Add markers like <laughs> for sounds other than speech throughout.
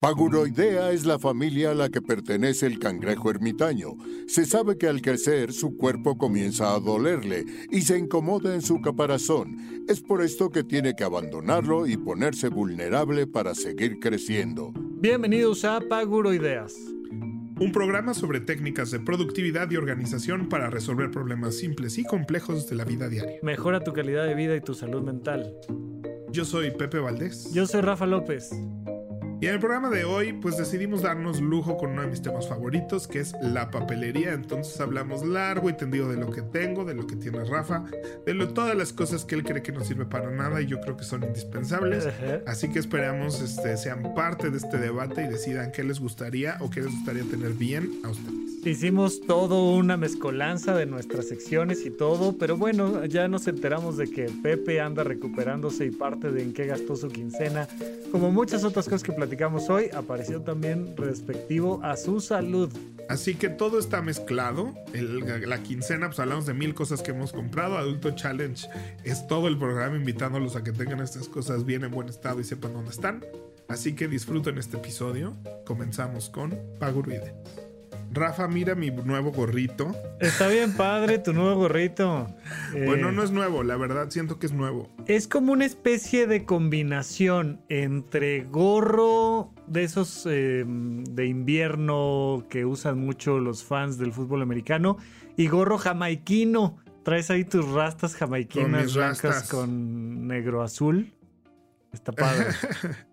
Paguroidea es la familia a la que pertenece el cangrejo ermitaño. Se sabe que al crecer su cuerpo comienza a dolerle y se incomoda en su caparazón. Es por esto que tiene que abandonarlo y ponerse vulnerable para seguir creciendo. Bienvenidos a Paguroideas. Un programa sobre técnicas de productividad y organización para resolver problemas simples y complejos de la vida diaria. Mejora tu calidad de vida y tu salud mental. Yo soy Pepe Valdés. Yo soy Rafa López. Y en el programa de hoy, pues decidimos darnos lujo con uno de mis temas favoritos, que es la papelería. Entonces hablamos largo y tendido de lo que tengo, de lo que tiene Rafa, de lo, todas las cosas que él cree que no sirve para nada y yo creo que son indispensables. Así que esperamos este, sean parte de este debate y decidan qué les gustaría o qué les gustaría tener bien a ustedes. Hicimos todo una mezcolanza de nuestras secciones y todo, pero bueno, ya nos enteramos de que Pepe anda recuperándose y parte de en qué gastó su quincena, como muchas otras cosas que platicamos hoy, apareció también respectivo a su salud. Así que todo está mezclado. la quincena, pues hablamos de mil cosas que hemos comprado. Adulto Challenge es todo el programa invitándolos a que tengan estas cosas bien en buen estado y sepan dónde están. Así que disfruten este episodio. Comenzamos con Paguruide. Rafa, mira mi nuevo gorrito. Está bien padre tu nuevo gorrito. <laughs> Bueno, eh, no es nuevo, la verdad siento que es nuevo. Es como una especie de combinación entre gorro de esos eh, de invierno que usan mucho los fans del fútbol americano y gorro jamaiquino. Traes ahí tus rastas jamaiquinas blancas con negro azul. Está padre. <laughs>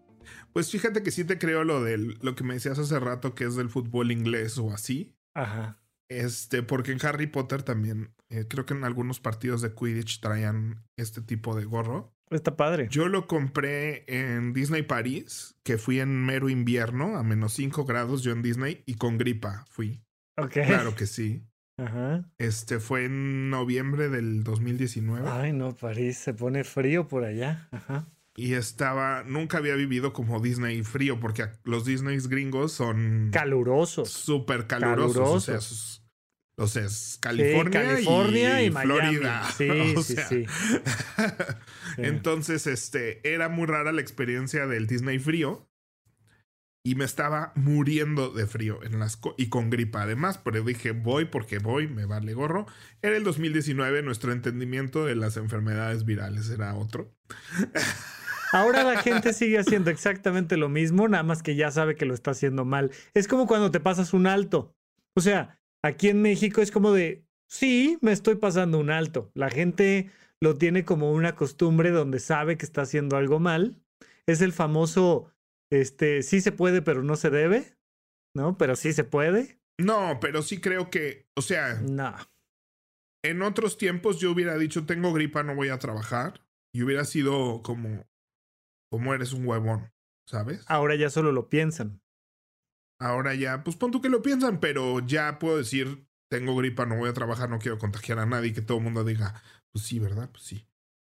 Pues fíjate que sí te creo lo de lo que me decías hace rato que es del fútbol inglés o así. Ajá. Este, porque en Harry Potter también, eh, creo que en algunos partidos de Quidditch traían este tipo de gorro. Está padre. Yo lo compré en Disney París, que fui en mero invierno, a menos 5 grados yo en Disney, y con gripa fui. Ok. Claro que <laughs> sí. Ajá. Este fue en noviembre del 2019. Ay, no, París, se pone frío por allá. Ajá y estaba, nunca había vivido como Disney frío, porque los Disney gringos son calurosos. Súper calurosos. O sea, es California, California y, Florida. Sí, <laughs> sí, <laughs> sí. Entonces, este, era muy rara la experiencia del Disney frío. Y me estaba muriendo de frío en las y con gripa además, pero dije, voy porque voy, me vale gorro. Era el 2019, nuestro entendimiento de las enfermedades virales era otro. <laughs> Ahora la gente sigue haciendo exactamente lo mismo, nada más que ya sabe que lo está haciendo mal. Es como cuando te pasas un alto. O sea, aquí en México es como de, sí, me estoy pasando un alto. La gente lo tiene como una costumbre donde sabe que está haciendo algo mal. Es el famoso, este, sí se puede, pero no se debe, ¿no? Pero sí se puede. No, pero sí creo que, o sea, no. En otros tiempos yo hubiera dicho, tengo gripa, no voy a trabajar. Y hubiera sido como, como eres un huevón, ¿sabes? Ahora ya solo lo piensan. Ahora ya, pues pon tú que lo piensan, pero ya puedo decir, tengo gripa, no voy a trabajar, no quiero contagiar a nadie, que todo el mundo diga, pues sí, ¿verdad? Pues sí.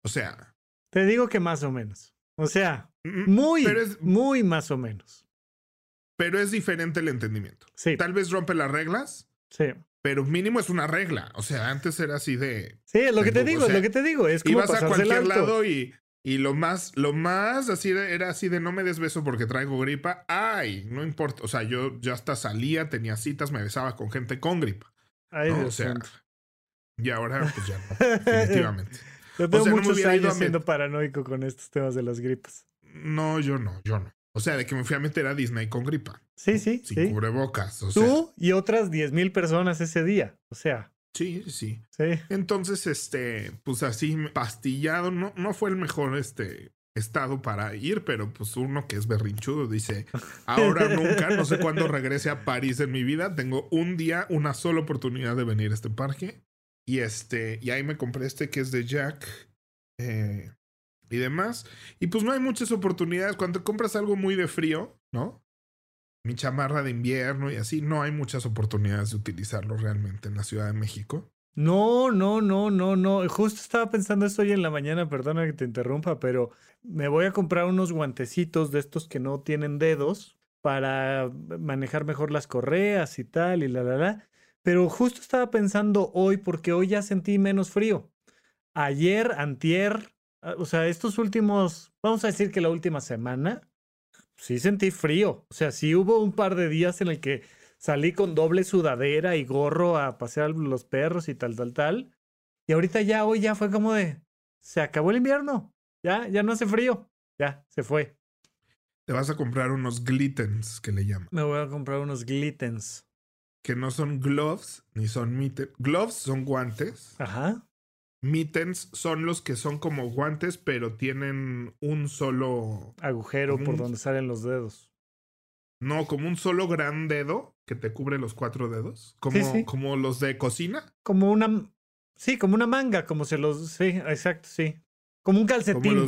O sea. Te digo que más o menos. O sea, muy, muy más o menos. Pero es diferente el entendimiento. Sí. Tal vez rompe las reglas. Sí. Pero mínimo es una regla. O sea, antes era así de. Sí, es lo que te digo, es lo que te digo. Es como ibas a cualquier lado y y lo más, lo más así era así de no me des beso porque traigo gripa. Ay, no importa. O sea, yo, ya hasta salía, tenía citas, me besaba con gente con gripa. Ay, o sea, y ahora pues ya no, <laughs> definitivamente. Yo tengo muchos años siendo paranoico con estos temas de las gripas. No, yo no, yo no. O sea, de que me fui a meter a Disney con gripa. Sí, sí. Sin cubrebocas. O Tú y otras 10.000 personas ese día. O sea. Sí, sí. Sí. Entonces, este, pues así pastillado, no, no fue el mejor este estado para ir, pero pues uno que es berrinchudo dice, <laughs> ahora nunca, no sé cuándo regrese a París en mi vida, tengo un día, una sola oportunidad de venir a este parque. Y este, y ahí me compré este que es de Jack eh, y demás. Y pues no hay muchas oportunidades. Cuando compras algo muy de frío, ¿no? Mi chamarra de invierno y así, no hay muchas oportunidades de utilizarlo realmente en la Ciudad de México. No, no, no, no, no. Justo estaba pensando esto hoy en la mañana, perdona que te interrumpa, pero me voy a comprar unos guantecitos de estos que no tienen dedos para manejar mejor las correas y tal y la, la, la. Pero justo estaba pensando hoy porque hoy ya sentí menos frío. Ayer, antier, ah, o sea, estos últimos, vamos a decir que la última semana, sí sentí frío. O sea, sí hubo un par de días en el que salí con doble sudadera y gorro a pasear los perros y tal, tal, tal. Y ahorita ya, hoy ya fue como de, se acabó el invierno. Ya, ya no hace frío. Ya, se fue. Te vas a comprar unos glittens que le llaman. Me voy a comprar unos glittens. Que no son gloves ni son mittens. Gloves son guantes. Ajá. Mittens son los que son como guantes, pero tienen un solo. Agujero por donde salen los dedos. No, como un solo gran dedo que te cubre los cuatro dedos. Como, Sí, sí. como los de cocina. Como una. Sí, como una manga, como se los. Sí, exacto, sí. Como un Como calcetín.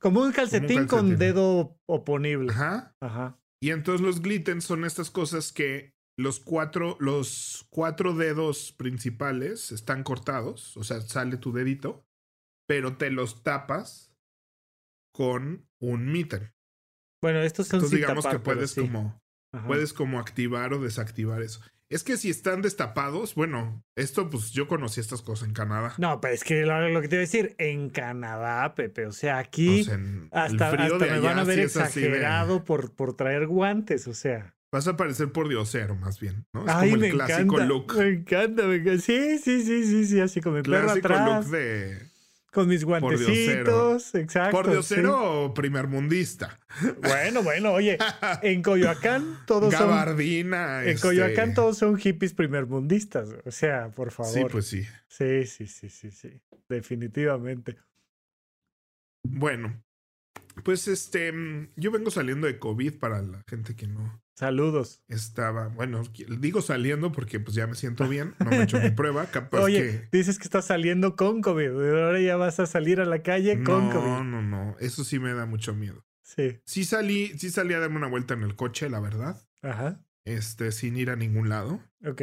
Como un calcetín con calcetín. dedo oponible. Ajá. Ajá. Y entonces los glittens son estas cosas que los cuatro, los cuatro dedos principales están cortados, o sea, sale tu dedito, pero te los tapas con un mitten. Bueno, estos son Entonces digamos tapar, que puedes sí. como Ajá. puedes como activar o desactivar eso. Es que si están destapados, bueno, esto pues yo conocí estas cosas en Canadá. No, pero es que lo, lo que te iba a decir, en Canadá, Pepe, o sea, aquí O sea, en hasta, hasta de me van a ver de- exagerado por, por traer guantes, o sea. Vas a parecer por diosero, más bien, ¿no? Es Ay, como me el clásico encanta, look. Me encanta, me encanta. Sí, sí, sí, sí, sí, así mi perro Clásico atrás, look de con mis guantecitos, exacto. por sí. diosero o primer mundista. Bueno, bueno, oye, <laughs> en Coyoacán todos son Gabardina. en este, Coyoacán todos son hippies primermundistas, o sea, por favor. Sí, pues sí. sí, sí, sí, sí, sí, definitivamente. Bueno, pues este, mm, yo vengo saliendo de COVID para la gente que no Saludos. estaba, bueno, digo saliendo porque pues ya me siento bien, no me he hecho mi <laughs> prueba, capaz Oye, que... dices que estás saliendo con COVID. Ahora ya vas a salir a la calle con No, COVID. no, no, eso sí me da mucho miedo. Sí. Sí salí, sí salí a darme una vuelta en el coche, la verdad, Ajá. este, sin ir a ningún lado, Ok.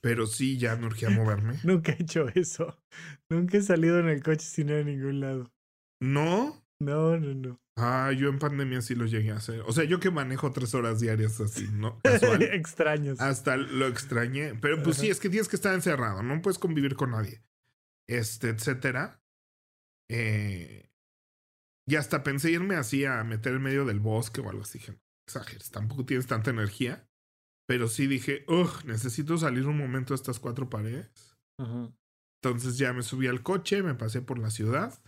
pero sí ya me urgía moverme. <laughs> Nunca he hecho eso. Nunca he salido en el coche sin ir a ningún lado. No, No, no, no. ah, yo en pandemia sí lo llegué a hacer. O sea, yo que manejo tres horas diarias así, ¿no? <laughs> Casual. Extraños. Hasta lo extrañé. Pero pues Ajá. sí, es que tienes que estar encerrado, no puedes convivir con nadie. Este, etcétera. Eh, y hasta pensé irme así a meter en medio del bosque o algo así. Dije, no exageres, tampoco tienes tanta energía. Pero sí dije, ugh, necesito salir un momento de estas cuatro paredes. Ujú, Entonces ya me subí al coche, me pasé por la ciudad,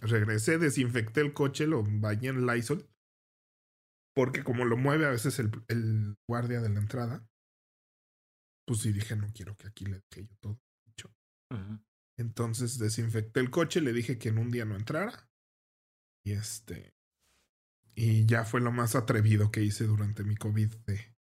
regresé, desinfecté el coche, lo bañé en Lysol. Porque como lo mueve a veces el, el guardia de la entrada, pues sí dije, no quiero que aquí le deje yo todo. hecho". Ujú. Entonces desinfecté el coche, le dije que en un día no entrara. Y este. Y ya fue lo más atrevido que hice durante mi COVID.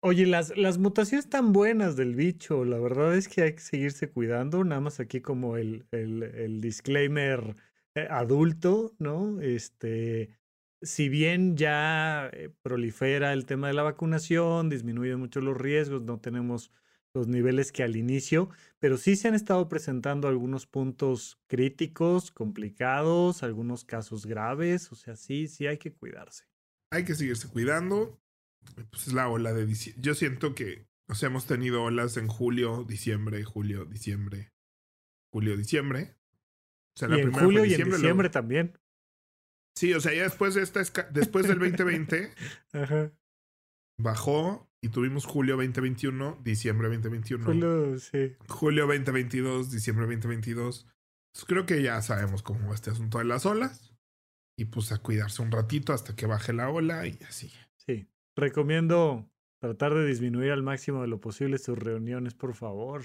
Oye, las, mutaciones tan buenas del bicho, la verdad es que hay que seguirse cuidando, nada más aquí como el, el, el disclaimer eh, adulto, ¿no? Este, si bien ya eh, prolifera el tema de la vacunación, disminuyen mucho los riesgos, no tenemos los niveles que al inicio, pero sí se han estado presentando algunos puntos críticos, complicados, algunos casos graves, o sea, sí, sí hay que cuidarse. Hay que seguirse cuidando. Pues es la ola de diciembre. Yo siento que, o sea, hemos tenido olas en julio, diciembre, julio, diciembre, julio, diciembre. O sea, Y en primera fue julio y en luego- diciembre también. Sí, o sea, ya después de esta, esca- después del 2020, <laughs> Ajá. bajó y tuvimos julio 2021, diciembre 2021, Julio, sí. julio 2022, diciembre 2022. Pues creo que ya sabemos cómo va este asunto de las olas. Y pues a cuidarse un ratito hasta que baje la ola y así. Sí. Recomiendo tratar de disminuir al máximo de lo posible sus reuniones, por favor.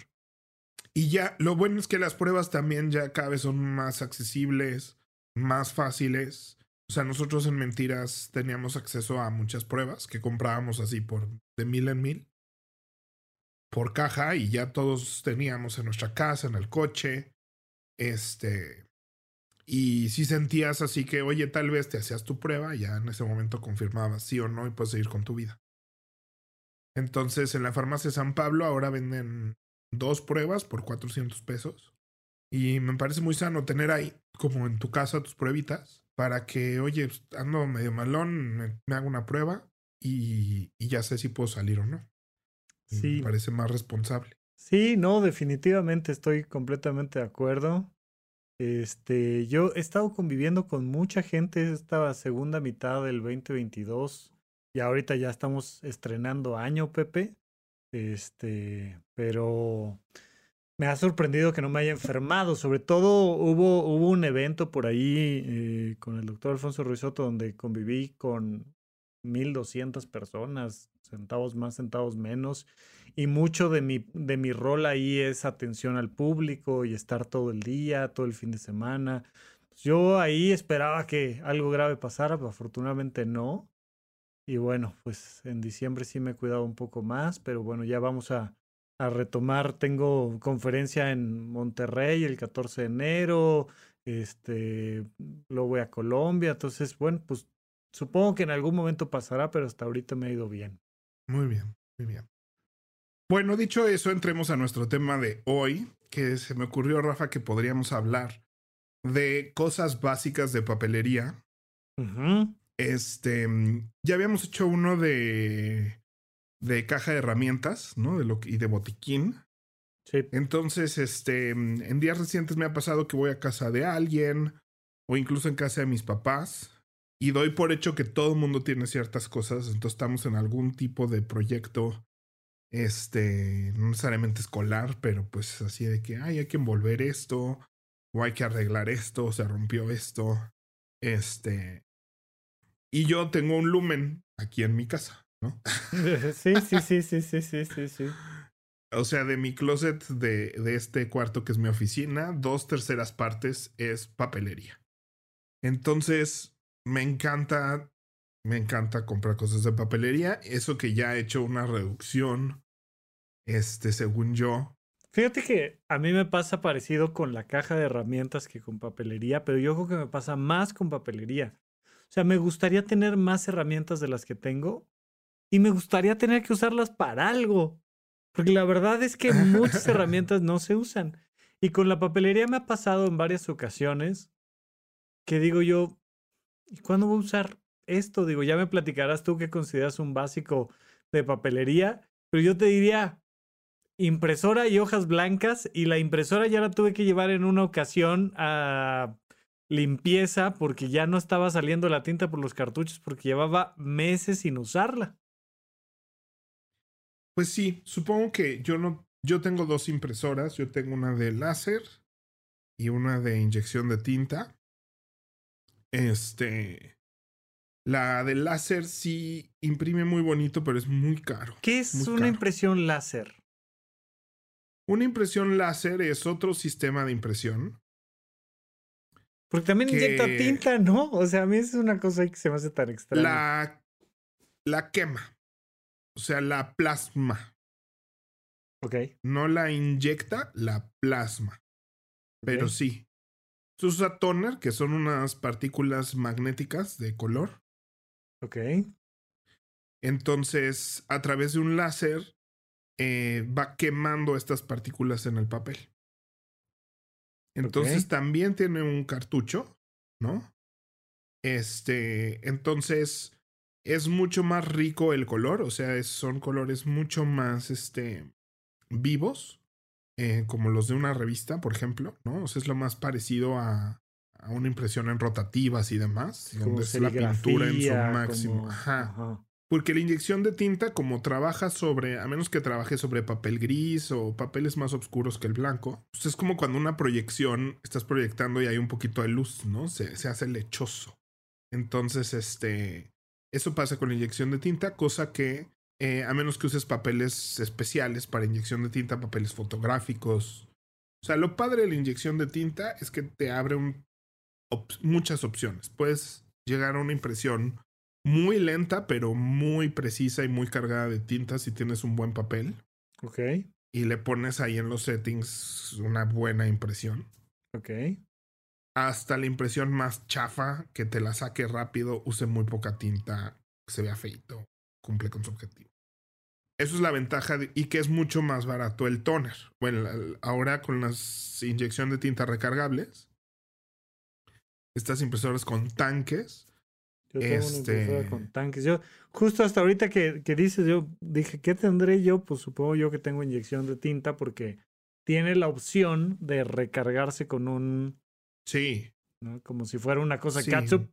Y ya, lo bueno es que las pruebas también ya cada vez son más accesibles, más fáciles. O sea, nosotros en Mentiras teníamos acceso a muchas pruebas que comprábamos así por de mil en mil por caja y ya todos teníamos en nuestra casa, en el coche. Este. Y si sentías así que, oye, tal vez te hacías tu prueba, ya en ese momento confirmabas sí o no y puedes seguir con tu vida. Entonces, en la farmacia San Pablo ahora venden dos pruebas por 400 pesos. Y me parece muy sano tener ahí, como en tu casa, tus pruebitas, para que, oye, pues, ando medio malón, me, me hago una prueba y, y ya sé si puedo salir o no. Sí. Me parece más responsable. Sí, no, definitivamente estoy completamente de acuerdo. Este, yo he estado conviviendo con mucha gente esta segunda mitad del 2022 y ahorita ya estamos estrenando año, Pepe. Este, pero me ha sorprendido que no me haya enfermado. Sobre todo hubo, hubo un evento por ahí eh, con el doctor Alfonso Ruizotto donde conviví con 1200 personas, centavos más, centavos menos. Y mucho de mi, de mi rol ahí es atención al público y estar todo el día, todo el fin de semana. Yo ahí esperaba que algo grave pasara, pero afortunadamente no. Y bueno, pues en diciembre sí me he cuidado un poco más, pero bueno, ya vamos a, a retomar. Tengo conferencia en Monterrey el 14 de enero, este, luego voy a Colombia, entonces, bueno, pues supongo que en algún momento pasará, pero hasta ahorita me ha ido bien. Muy bien, muy bien. Bueno, dicho eso, entremos a nuestro tema de hoy, que se me ocurrió, Rafa, que podríamos hablar de cosas básicas de papelería. Este, ya habíamos hecho uno de, de caja de herramientas, ¿no? De lo y de botiquín. Sí. Entonces, este, en días recientes me ha pasado que voy a casa de alguien o incluso en casa de mis papás y doy por hecho que todo el mundo tiene ciertas cosas, entonces estamos en algún tipo de proyecto, este, no necesariamente escolar, pero pues así de que, ay, hay que envolver esto, o hay que arreglar esto, o se rompió esto, este, y yo tengo un lumen aquí en mi casa, ¿no? <laughs> Sí, sí, sí, sí, sí, sí, sí, sí. O sea, de mi closet de, de este cuarto que es mi oficina, dos terceras partes es papelería. Entonces, me encanta, me encanta comprar cosas de papelería. Eso que ya he hecho una reducción, este, según yo. Fíjate que a mí me pasa parecido con la caja de herramientas que con papelería, pero yo creo que me pasa más con papelería. O sea, me gustaría tener más herramientas de las que tengo y me gustaría tener que usarlas para algo. Porque la verdad es que muchas <laughs> herramientas no se usan. Y con la papelería me ha pasado en varias ocasiones que digo yo, ¿y cuándo voy a usar esto? Digo, ya me platicarás tú qué consideras un básico de papelería, pero yo te diría impresora y hojas blancas y la impresora ya la tuve que llevar en una ocasión a limpieza porque ya no estaba saliendo la tinta por los cartuchos porque llevaba meses sin usarla. Pues sí, supongo que yo no, yo tengo dos impresoras, yo tengo una de láser y una de inyección de tinta. Este, la de láser sí imprime muy bonito, pero es muy caro. ¿Qué es una caro. impresión láser? Una impresión láser es otro sistema de impresión. Porque también Que- inyecta tinta, ¿no? O sea, a mí es una cosa que se me hace tan extraña. La, la quema, o sea, la plasma. Ok. No la inyecta, la plasma. Pero sí. Se usa toner, que son unas partículas magnéticas de color. Ok. Entonces, a través de un láser, eh, va quemando estas partículas en el papel. Entonces, también tiene un cartucho, ¿no? Este, entonces, es mucho más rico el color, o sea, es- son colores mucho más, este, vivos, eh, como los de una revista, por ejemplo, ¿no? O sea, es lo más parecido a, a una impresión en rotativas y demás, donde es la pintura en su máximo. como- Ajá. ajá. Porque la inyección de tinta, como trabaja sobre, a menos que trabaje sobre papel gris o papeles más oscuros que el blanco, pues es como cuando una proyección estás proyectando y hay un poquito de luz, ¿no? Se, se hace lechoso. Entonces, este, eso pasa con la inyección de tinta, cosa que, eh, a menos que uses papeles especiales para inyección de tinta, papeles fotográficos. O sea, lo padre de la inyección de tinta es que te abre un, op- muchas opciones. Puedes llegar a una impresión muy lenta, pero muy precisa y muy cargada de tinta si tienes un buen papel. Ok. Y le pones ahí en los settings una buena impresión. Ok. Hasta la impresión más chafa, que te la saque rápido, use muy poca tinta, se vea feito, cumple con su objetivo. Eso es la ventaja de- y que es mucho más barato el toner. Bueno, ahora con las inyección de tinta recargables, estas impresoras con tanques, Yo tengo una Este- impresora con tanques. Yo, justo hasta ahorita que, que dices, yo dije, ¿qué tendré yo? Pues supongo yo que tengo inyección de tinta porque tiene la opción de recargarse con un, sí, ¿no? como si fuera una cosa Sí. catsup.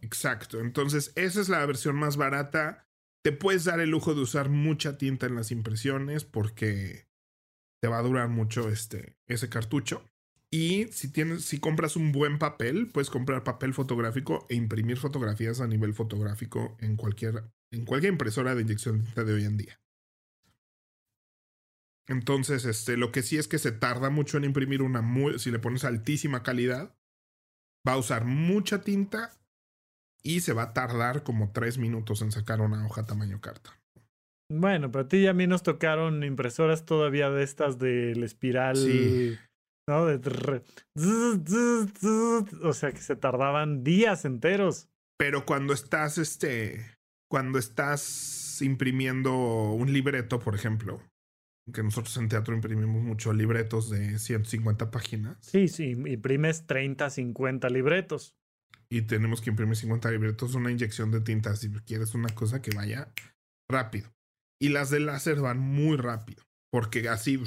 Exacto. Entonces, esa es la versión más barata. Te puedes dar el lujo de usar mucha tinta en las impresiones porque te va a durar mucho este, ese cartucho. Y si tienes, si compras un buen papel, puedes comprar papel fotográfico e imprimir fotografías a nivel fotográfico en cualquier, en cualquier impresora de inyección de tinta de hoy en día. Entonces, este, lo que sí es que se tarda mucho en imprimir una muy, si le pones altísima calidad, va a usar mucha tinta y se va a tardar como tres minutos en sacar una hoja tamaño carta. Bueno, pero a ti y a mí nos tocaron impresoras todavía de estas del espiral. Sí. ¿No? De o sea que se tardaban días enteros. Pero cuando estás, este, cuando estás imprimiendo un libreto, por ejemplo, que nosotros en teatro imprimimos muchos libretos de 150 páginas. Sí, sí, imprimes 30, 50 libretos. Y tenemos que imprimir 50 libretos, una inyección de tinta, si quieres una cosa que vaya rápido. Y las de láser van muy rápido, porque así,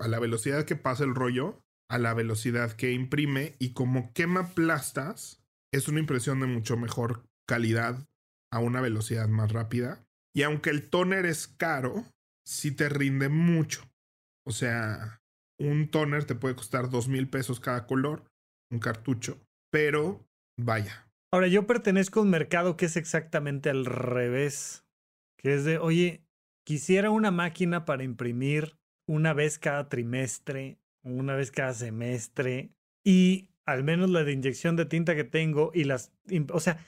a la velocidad que pasa el rollo, a la velocidad que imprime, y como quema plastas, es una impresión de mucho mejor calidad a una velocidad más rápida. Y aunque el toner es caro, sí te rinde mucho. O sea, un toner te puede costar dos mil pesos cada color, un cartucho, pero vaya. Ahora, yo pertenezco a un mercado que es exactamente al revés, que es de, oye, quisiera una máquina para imprimir una vez cada trimestre, una vez cada semestre, y al menos la de inyección de tinta que tengo y las, o sea,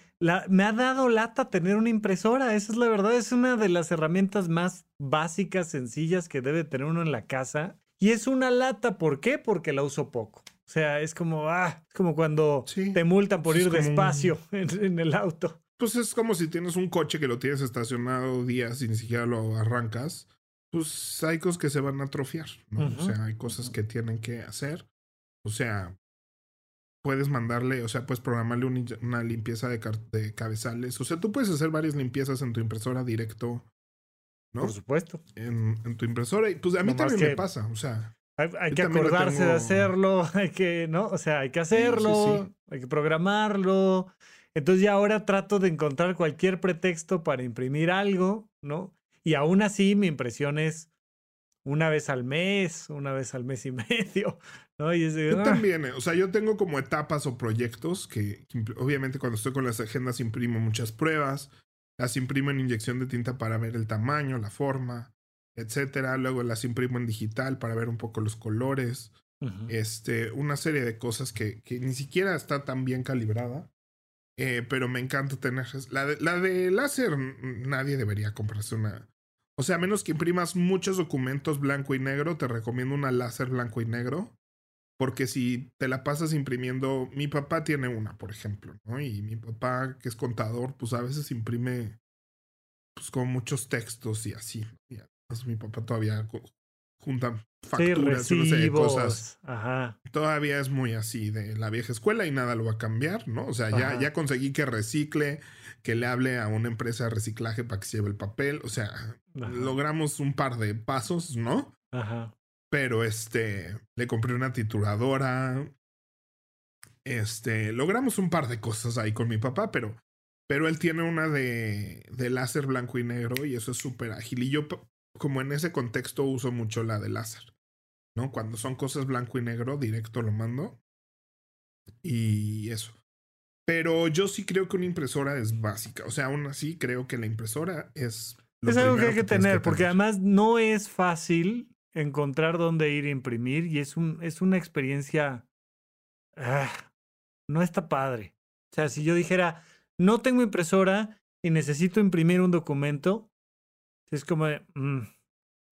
me ha dado lata tener una impresora, esa es la verdad, es una de las herramientas más básicas, sencillas que debe tener uno en la casa. Y es una lata, ¿por qué? Porque la uso poco. O sea, es como, ah, es como cuando Sí. te multan por Es ir como despacio <laughs> en, en el auto. Pues es como si tienes un coche que lo tienes estacionado días y ni siquiera lo arrancas. Pues hay cosas que se van a atrofiar, ¿no? Ujú. O sea, hay cosas que tienen que hacer. O sea, puedes mandarle, o sea, puedes programarle un- una limpieza de, de cabezales. O sea, tú puedes hacer varias limpiezas en tu impresora directo, ¿no? Por supuesto. En, en tu impresora. Y pues a mí Nomás también me pasa, o sea. Hay, hay que acordarse de tengo- hacerlo, <laughs> hay que, ¿no? O sea, hay que sí, hacerlo, sí. hay que programarlo. Entonces ya ahora trato de encontrar cualquier pretexto para imprimir algo, ¿no? Y aún así mi impresión es una vez al mes, una vez al mes y <laughs> medio, ¿no? Y es de, Yo ah, también, eh, o sea, yo tengo como etapas o proyectos que, obviamente cuando estoy con las agendas imprimo muchas pruebas, las imprimo en inyección de tinta para ver el tamaño, la forma, etcétera. Luego las imprimo en digital para ver un poco los colores, este, una serie de cosas que, que ni siquiera está tan bien calibrada. eh, pero me encanta tener. La de, la de láser, nadie debería comprarse una. O sea, a menos que imprimas muchos documentos blanco y negro, te recomiendo una láser blanco y negro. Porque si te la pasas imprimiendo, mi papá tiene una, por ejemplo, ¿no? Y mi papá, que es contador, pues a veces imprime, pues con muchos textos y así. Y además mi papá todavía junta Sí, facturas y una serie de cosas. Ajá. Todavía es muy así de la vieja escuela y nada lo va a cambiar, ¿no? O sea, ya, Ajá. ya conseguí que recicle, que le hable a una empresa de reciclaje para que se lleve el papel. O sea, Ajá. logramos un par de pasos, ¿no? Ajá. Pero este, le compré una tituladora. Este, logramos un par de cosas ahí con mi papá, pero, pero él tiene una de, de láser blanco y negro y eso es súper ágil. Y yo, como en ese contexto, uso mucho la de láser, ¿no? Cuando son cosas blanco y negro, directo lo mando. Y eso. Pero yo sí creo que una impresora es básica. O sea, aún así creo que la impresora es... lo Es algo que hay que tener, porque tener. además no es fácil encontrar dónde ir a imprimir y es, un, es una experiencia... ah, no está padre. O sea, si yo dijera, no tengo impresora y necesito imprimir un documento, es como, de, mm,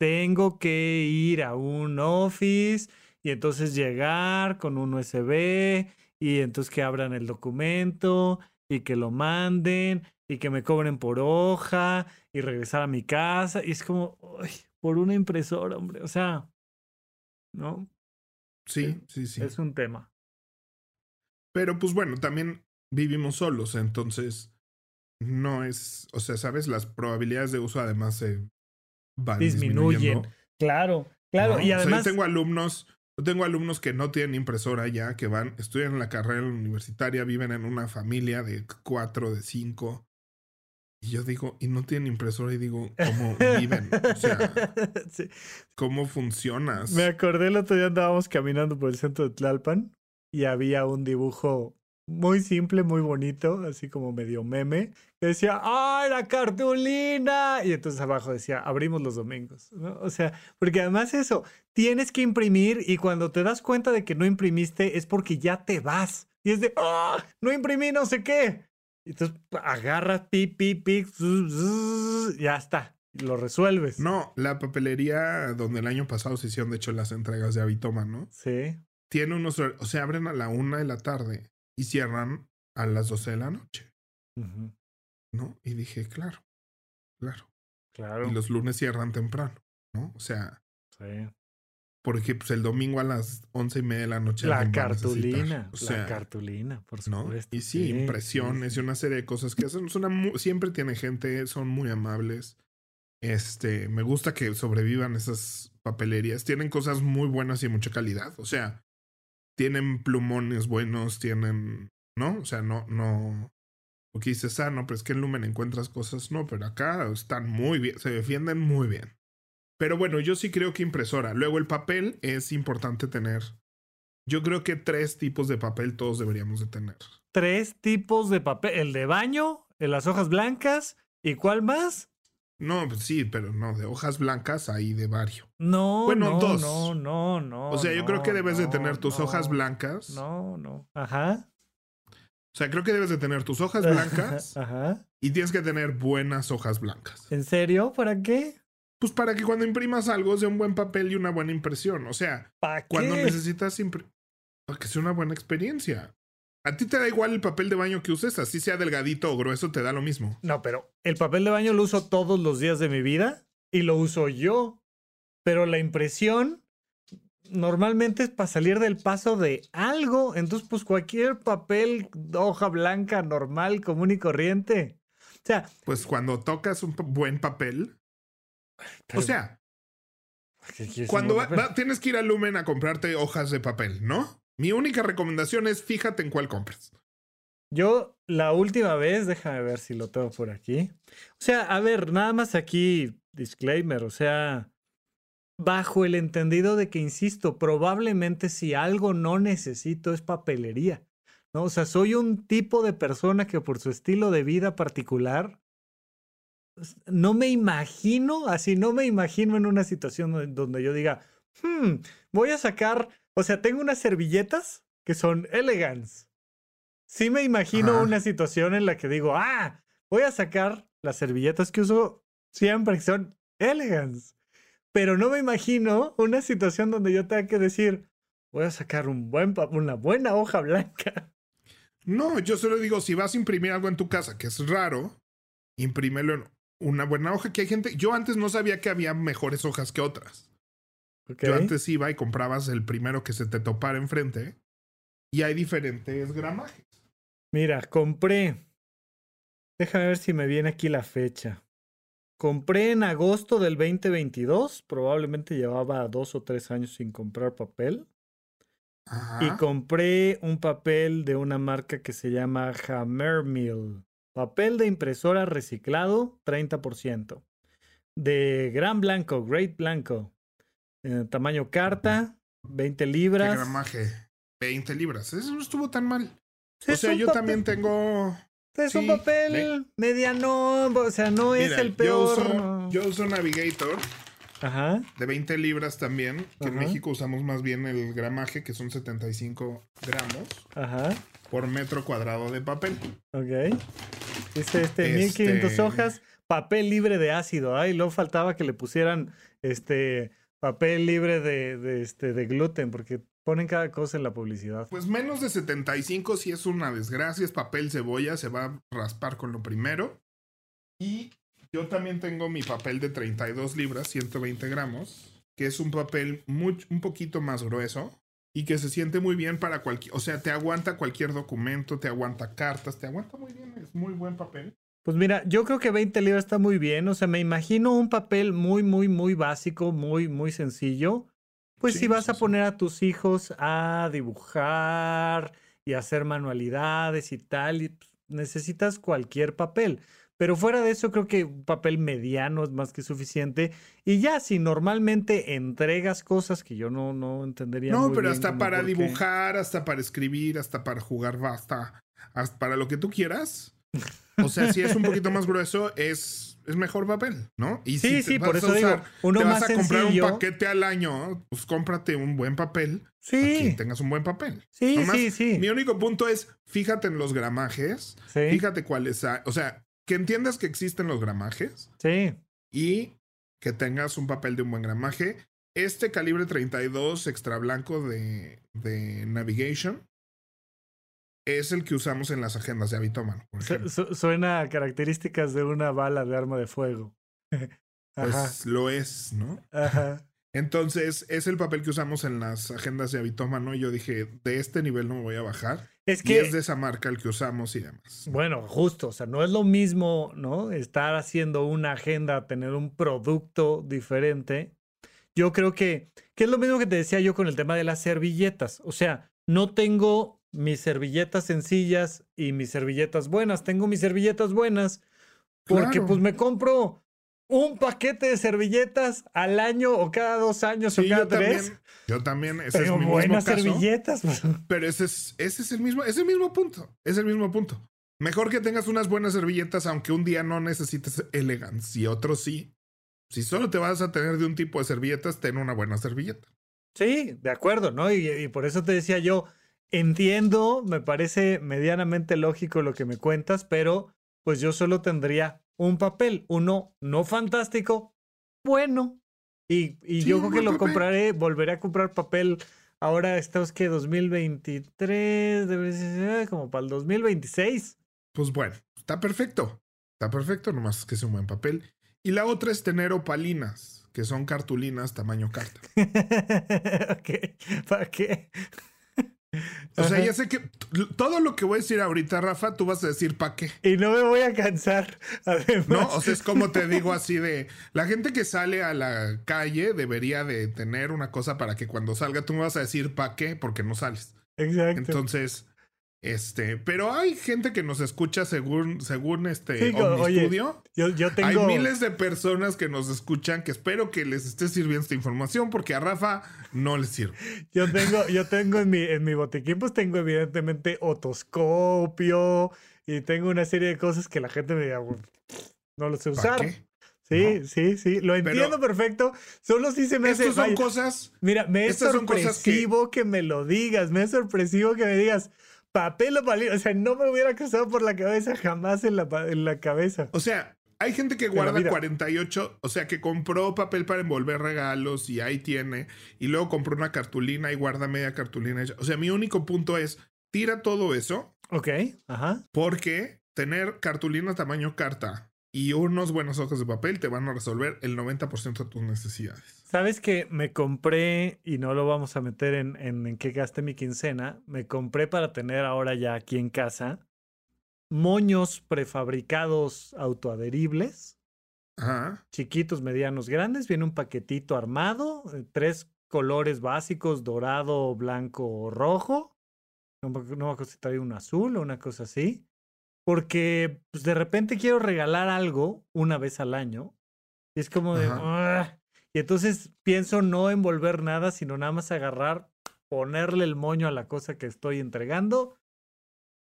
tengo que ir a un office y entonces llegar con un USB y entonces que abran el documento y que lo manden y que me cobren por hoja y regresar a mi casa. Y es como, "Ay, por una impresora, hombre. O sea, ¿no? Sí, sí, sí. Es un tema. Pero pues bueno, también vivimos solos, entonces no es, o sea, sabes, las probabilidades de uso además se van Disminuyen. Claro, claro. ¿no? Y O sea, yo además, tengo alumnos, Yo tengo alumnos que no tienen impresora ya, que van, estudian en la carrera universitaria, viven en una familia de cuatro, de cinco. Y yo digo, y no tienen impresora, y digo, ¿cómo viven? O sea, <laughs> Sí. ¿cómo funcionas? Me acordé el otro día andábamos caminando por el centro de Tlalpan y había un dibujo muy simple, muy bonito, así como medio meme, que decía, ¡ay, la cartulina! Y entonces abajo decía, abrimos los domingos, ¿no? O sea, porque además eso, tienes que imprimir y cuando te das cuenta de que no imprimiste es porque ya te vas. Y es de, ¡ah! No imprimí no sé qué. Y entonces agarras, pi, pi, pi, ya está. Lo resuelves. No, la papelería donde el año pasado se hicieron, de hecho, las entregas de Habitoma, ¿no? Sí. Tiene unos, o sea, abren a la una de la tarde y cierran a las 12 de la noche, ¿no? Y dije, claro, claro. Claro. Y los lunes cierran temprano, ¿no? O sea, Sí. porque pues el domingo a las once y media de la noche La cartulina, O sea, la cartulina, por ¿no? supuesto. Y sí, impresiones sí, y una serie de cosas que hacen. Son siempre tiene gente, son muy amables. Este, me gusta que sobrevivan esas papelerías. Tienen cosas muy buenas y de mucha calidad. O sea, tienen plumones buenos, tienen, ¿no? O sea, no, no. Porque dices, ah, no, pero es que en Lumen encuentras cosas. No, pero acá están muy bien, se defienden muy bien. Pero bueno, yo sí creo que impresora. Luego el papel es importante tener. Yo creo que tres tipos de papel todos deberíamos de tener. Tres tipos de papel. El de baño, el las hojas blancas. ¿Y cuál más? No, pues sí, pero no, de hojas blancas hay de varios. No, Bueno, no, dos. no, no, no. O sea, yo creo que no, debes de tener tus no, hojas blancas. No, no. Ajá. O sea, creo que debes de tener tus hojas blancas <laughs> Ajá. y tienes que tener buenas hojas blancas. ¿En serio? ¿Para qué? Pues para que cuando imprimas algo sea un buen papel y una buena impresión. O sea, ¿Para cuando necesitas imprimir... Para que sea una buena experiencia. A ti te da igual el papel de baño que uses, así sea delgadito o grueso, te da lo mismo. No, pero el papel de baño lo uso todos los días de mi vida y lo uso yo. Pero la impresión normalmente es para salir del paso de algo. Entonces, pues cualquier papel, hoja blanca, normal, común y corriente. O sea, Pues cuando tocas un buen papel... pero- O sea, ¿qué quieres Cuando va- papel? va- tienes que ir a Lumen a comprarte hojas de papel, ¿no? Mi única recomendación es fíjate en cuál compras. Yo la última vez, déjame ver si lo tengo por aquí. O sea, a ver, nada más aquí, disclaimer, o sea, bajo el entendido de que, insisto, probablemente si algo no necesito es papelería, ¿no? O sea, soy un tipo de persona que por su estilo de vida particular, no me imagino, así no me imagino en una situación donde yo diga, "Hmm, voy a sacar, o sea, tengo unas servilletas que son elegance. Sí me imagino Ajá. una situación en la que digo, ah, voy a sacar las servilletas que uso siempre, que son elegance. Pero no me imagino una situación donde yo tenga que decir, voy a sacar un buen una buena hoja blanca. No, yo solo digo, si vas a imprimir algo en tu casa, que es raro, imprímelo en una buena hoja, que hay gente, yo antes no sabía que había mejores hojas que otras. Yo antes iba y comprabas el primero que se te topara enfrente y hay diferentes gramajes. Mira, compré. Déjame ver si me viene aquí la fecha. Compré en agosto del 2022. Probablemente llevaba dos o tres años sin comprar papel. Ajá. Y compré un papel de una marca que se llama Hammermill. Papel de impresora reciclado, 30%. De gran blanco, great blanco. Eh, tamaño carta, 20 ¿Qué libras. gramaje? 20 libras. Eso no estuvo tan mal. O sea, yo papel- también tengo Es un papel mediano, o sea, no es el peor. Yo uso, yo uso Navigator Ajá. de 20 libras también, que en. México usamos más bien el gramaje, que son 75 gramos Ajá. por metro cuadrado de papel. Ok. Dice este, 1500 Este- hojas, papel libre de ácido. Ay, luego faltaba que le pusieran este papel libre de, de, este, de gluten, porque ponen cada cosa en la publicidad. Pues menos de 75 si es una desgracia, es papel cebolla, se va a raspar con lo primero. Y yo también tengo mi papel de 32 libras, 120 gramos, que es un papel muy, un poquito más grueso y que se siente muy bien para cualquier, o sea, te aguanta cualquier documento, te aguanta cartas, te aguanta muy bien, es muy buen papel. Pues mira, yo creo que 20 libras está muy bien. O sea, me imagino un papel muy, muy, muy básico, muy, muy sencillo. Pues Sí, si vas sí, a poner a tus hijos a dibujar y hacer manualidades y tal, y pues, necesitas cualquier papel. Pero fuera de eso, creo que un papel mediano es más que suficiente. Y ya, si normalmente entregas cosas que yo no, no entendería. No, muy pero bien hasta para dibujar, hasta para escribir, hasta para jugar, hasta, hasta para lo que tú quieras. O sea, si es un poquito más grueso, es, es mejor papel, ¿no? Y Sí, si sí, vas por a eso digo, uno te vas más a comprar sencillo. un paquete al año, pues cómprate un buen papel. para que Sí, tengas un buen papel. sí, Nomás, sí, sí. Mi único punto es, fíjate en los gramajes, Sí, fíjate cuáles hay, o sea, que entiendas que existen los gramajes sí. y que tengas un papel de un buen gramaje. Este calibre 32 extra blanco de, de Navigation es el que usamos en las agendas de por Su- su- suena a características de una bala de arma de fuego. <laughs> Pues Ajá, lo es, ¿no? ajá. Entonces, es el papel que usamos en las agendas de Habitómano. Y yo dije, de este nivel no me voy a bajar. Es Y que, es de esa marca el que usamos y demás. bueno, justo, o sea, no es lo mismo, ¿no? Estar haciendo una agenda, tener un producto diferente. Yo creo que, que es lo mismo que te decía yo con el tema de las servilletas. O sea, no tengo mis servilletas sencillas y mis servilletas buenas. Tengo mis servilletas buenas porque Claro. pues me compro un paquete de servilletas al año o cada dos años Sí, o cada yo tres. también, yo también, ese Pero es mi buenas mismo caso. servilletas. Pero ese es, ese es el mismo, es el mismo punto. Es el mismo punto. Mejor que tengas unas buenas servilletas, aunque un día no necesites elegancia y otro sí. Si solo te vas a tener de un tipo de servilletas, ten una buena servilleta. Sí, de acuerdo, ¿no? Y, y por eso te decía yo, entiendo, me parece medianamente lógico lo que me cuentas, pero pues yo solo tendría un papel, uno no fantástico, bueno. Y, y Sí, yo creo que lo papel. compraré, volveré a comprar papel. Ahora estamos que 2023, debe ser como para el 2026. Pues bueno, está perfecto. Está perfecto, nomás que es un buen papel. Y la otra es tener opalinas, que son cartulinas tamaño carta. <laughs> Ok, ¿Para qué? O sea, Ajá. ya sé que todo lo que voy a decir ahorita, Rafa, tú vas a decir ¿para qué? Y no me voy a cansar. Además. ¿No? O sea, es como te digo así de la gente que sale a la calle debería de tener una cosa para que cuando salga tú me vas a decir ¿para qué? Porque no sales. Exacto. Entonces, este, pero hay gente que nos escucha según, según este Sí, co- oye, Omnistudio. yo, yo tengo. Hay miles de personas que nos escuchan que espero que les esté sirviendo esta información porque a Rafa no le sirve. Yo tengo, yo tengo en mi, en mi botiquín, pues tengo evidentemente otoscopio y tengo una serie de cosas que la gente me diga, "Bueno, no lo sé ¿Para usar. qué? Sí, sí, sí, lo entiendo perfecto. Solo sí se me hace. Estas son vaya, cosas Mira, me es cosas que- sorpresivo que... me lo digas, me es sorpresivo que me digas papel o palillo. O sea, no me hubiera cruzado por la cabeza jamás en la, en la cabeza. O sea, hay gente que guarda vida. 48, o sea, que compró papel para envolver regalos y ahí tiene, y luego compró una cartulina y guarda media cartulina. O sea, mi único punto es, tira todo eso, Ok, ajá. porque tener cartulina tamaño carta y unos buenos hojas de papel te van a resolver el 90% de tus necesidades. Sabes que me compré, y no lo vamos a meter en, en, en qué gasté mi quincena, me compré para tener ahora ya aquí en casa moños prefabricados autoadheribles, Ajá. chiquitos, medianos, grandes. Viene un paquetito armado, eh, tres colores básicos, dorado, blanco o rojo. No, no me acuerdo si trae un azul o una cosa así. Porque pues, de repente quiero regalar algo una vez al año. Y es como de... Y entonces pienso no envolver nada, sino nada más agarrar, ponerle el moño a la cosa que estoy entregando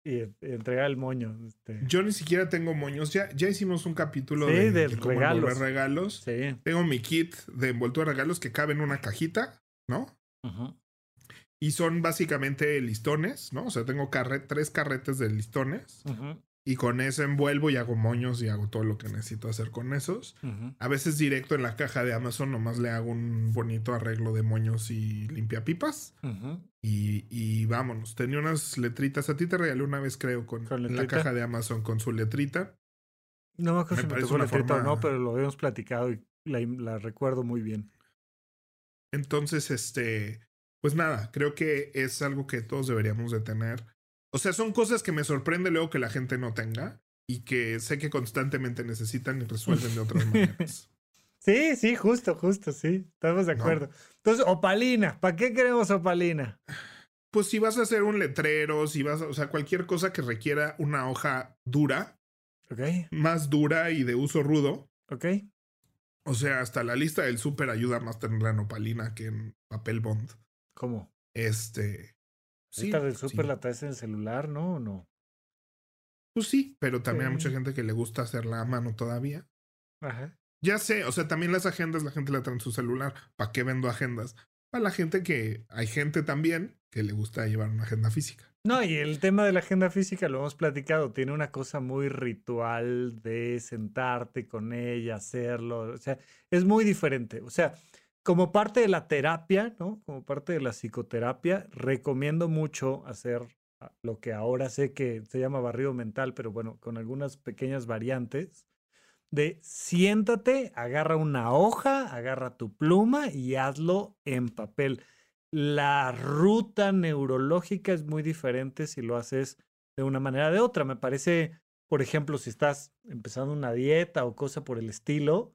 y, entregar el moño. este. Yo ni siquiera tengo moños. Ya, ya hicimos un capítulo Sí, de, de de cómo regalos. envolver regalos. Sí. Tengo mi kit de envoltura de regalos que cabe en una cajita, ¿no? Ujú. Y son básicamente listones, ¿no? O sea, tengo carre- tres carretes de listones. Ujú. Y con eso envuelvo y hago moños y hago todo lo que necesito hacer con esos. A veces directo en la caja de Amazon nomás le hago un bonito arreglo de moños y limpiapipas. Ujú. Y, y vámonos. Tenía unas letritas. A ti te regalé una vez, creo, con, ¿Con en la caja de Amazon con su letrita. No me acuerdo Me si me tocó una letrita o forma- no, pero lo habíamos platicado y la, la recuerdo muy bien. Entonces, este, pues nada, creo que es algo que todos deberíamos de tener. O sea, son cosas que me sorprende luego que la gente no tenga y que sé que constantemente necesitan y resuelven de otras maneras. <laughs> Sí, sí, justo, justo, sí. Estamos de acuerdo. Entonces, opalina. ¿Para qué queremos opalina? Pues si vas a hacer un letrero, si vas a, o sea, cualquier cosa que requiera una hoja dura, Ok, más dura y de uso rudo. ok. O sea, hasta la lista del súper ayuda más tenerla en opalina que en papel bond. ¿Cómo? Este. Sí, Esta del súper sí. la traes en el celular, ¿no? ¿O no? Pues sí, pero también hay mucha gente que le gusta hacerla a mano todavía. Ajá. Ya sé, o sea, también las agendas la gente la trae en su celular. ¿Para qué vendo agendas? Para la gente que hay gente también que le gusta llevar una agenda física. No, y el tema de la agenda física lo hemos platicado, tiene una cosa muy ritual de sentarte con ella, hacerlo, o sea, es muy diferente. O sea, como parte de la terapia, ¿no? Como parte de la psicoterapia, recomiendo mucho hacer ah, lo que ahora sé que se llama barrido mental, pero bueno, con algunas pequeñas variantes, de siéntate, agarra una hoja, agarra tu pluma y hazlo en papel la ruta neurológica es muy diferente si lo haces de una manera o de otra. Me parece, por ejemplo, si estás empezando una dieta o cosa por el estilo,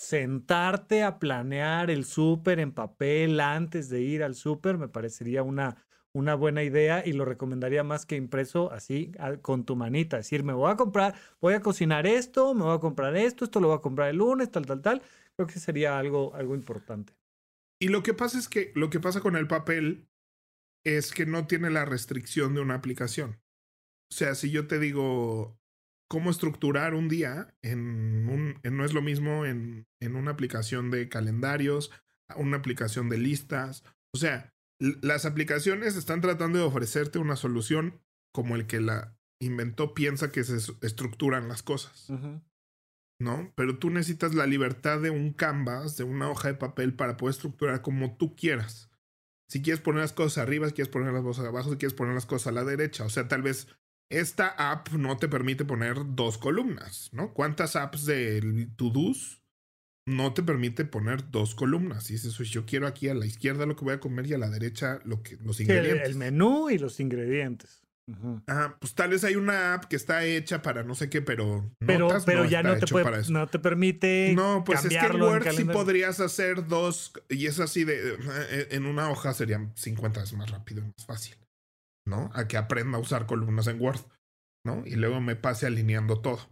sentarte a planear el súper en papel antes de ir al súper me parecería una, una buena idea y lo recomendaría más que impreso así a- con tu manita. Decir, me voy a comprar, voy a cocinar esto, me voy a comprar esto, esto lo voy a comprar el lunes, tal, tal, tal. Creo que sería algo, algo importante. Y lo que pasa es que lo que pasa con el papel es que no tiene la restricción de una aplicación. O sea, si yo te digo cómo estructurar un día, en un, en- no es lo mismo en, en una aplicación de calendarios, una aplicación de listas. O sea, las aplicaciones están tratando de ofrecerte una solución como el que la inventó piensa que se es- estructuran las cosas. ¿no? Pero tú necesitas la libertad de un canvas, de una hoja de papel para poder estructurar como tú quieras. Si quieres poner las cosas arriba, si quieres poner las cosas abajo, si quieres poner las cosas a la derecha. O sea, tal vez esta app no te permite poner dos columnas, ¿no? ¿Cuántas apps de to-dos no te permite poner dos columnas? Y dices, "Uy, yo quiero aquí a la izquierda lo que voy a comer y a la derecha lo que, los el, ingredientes. el menú y los ingredientes. Ujú. Ah, pues tal vez hay una app que está hecha para no sé qué, pero Pero, notas pero ya está no te, puede- no te permite No, pues es que en Word sí podrías hacer dos, y es así de, eh, en una hoja serían 50 veces más rápido y más fácil, A que aprenda a usar columnas en Word, ¿no? Y luego me pase alineando todo.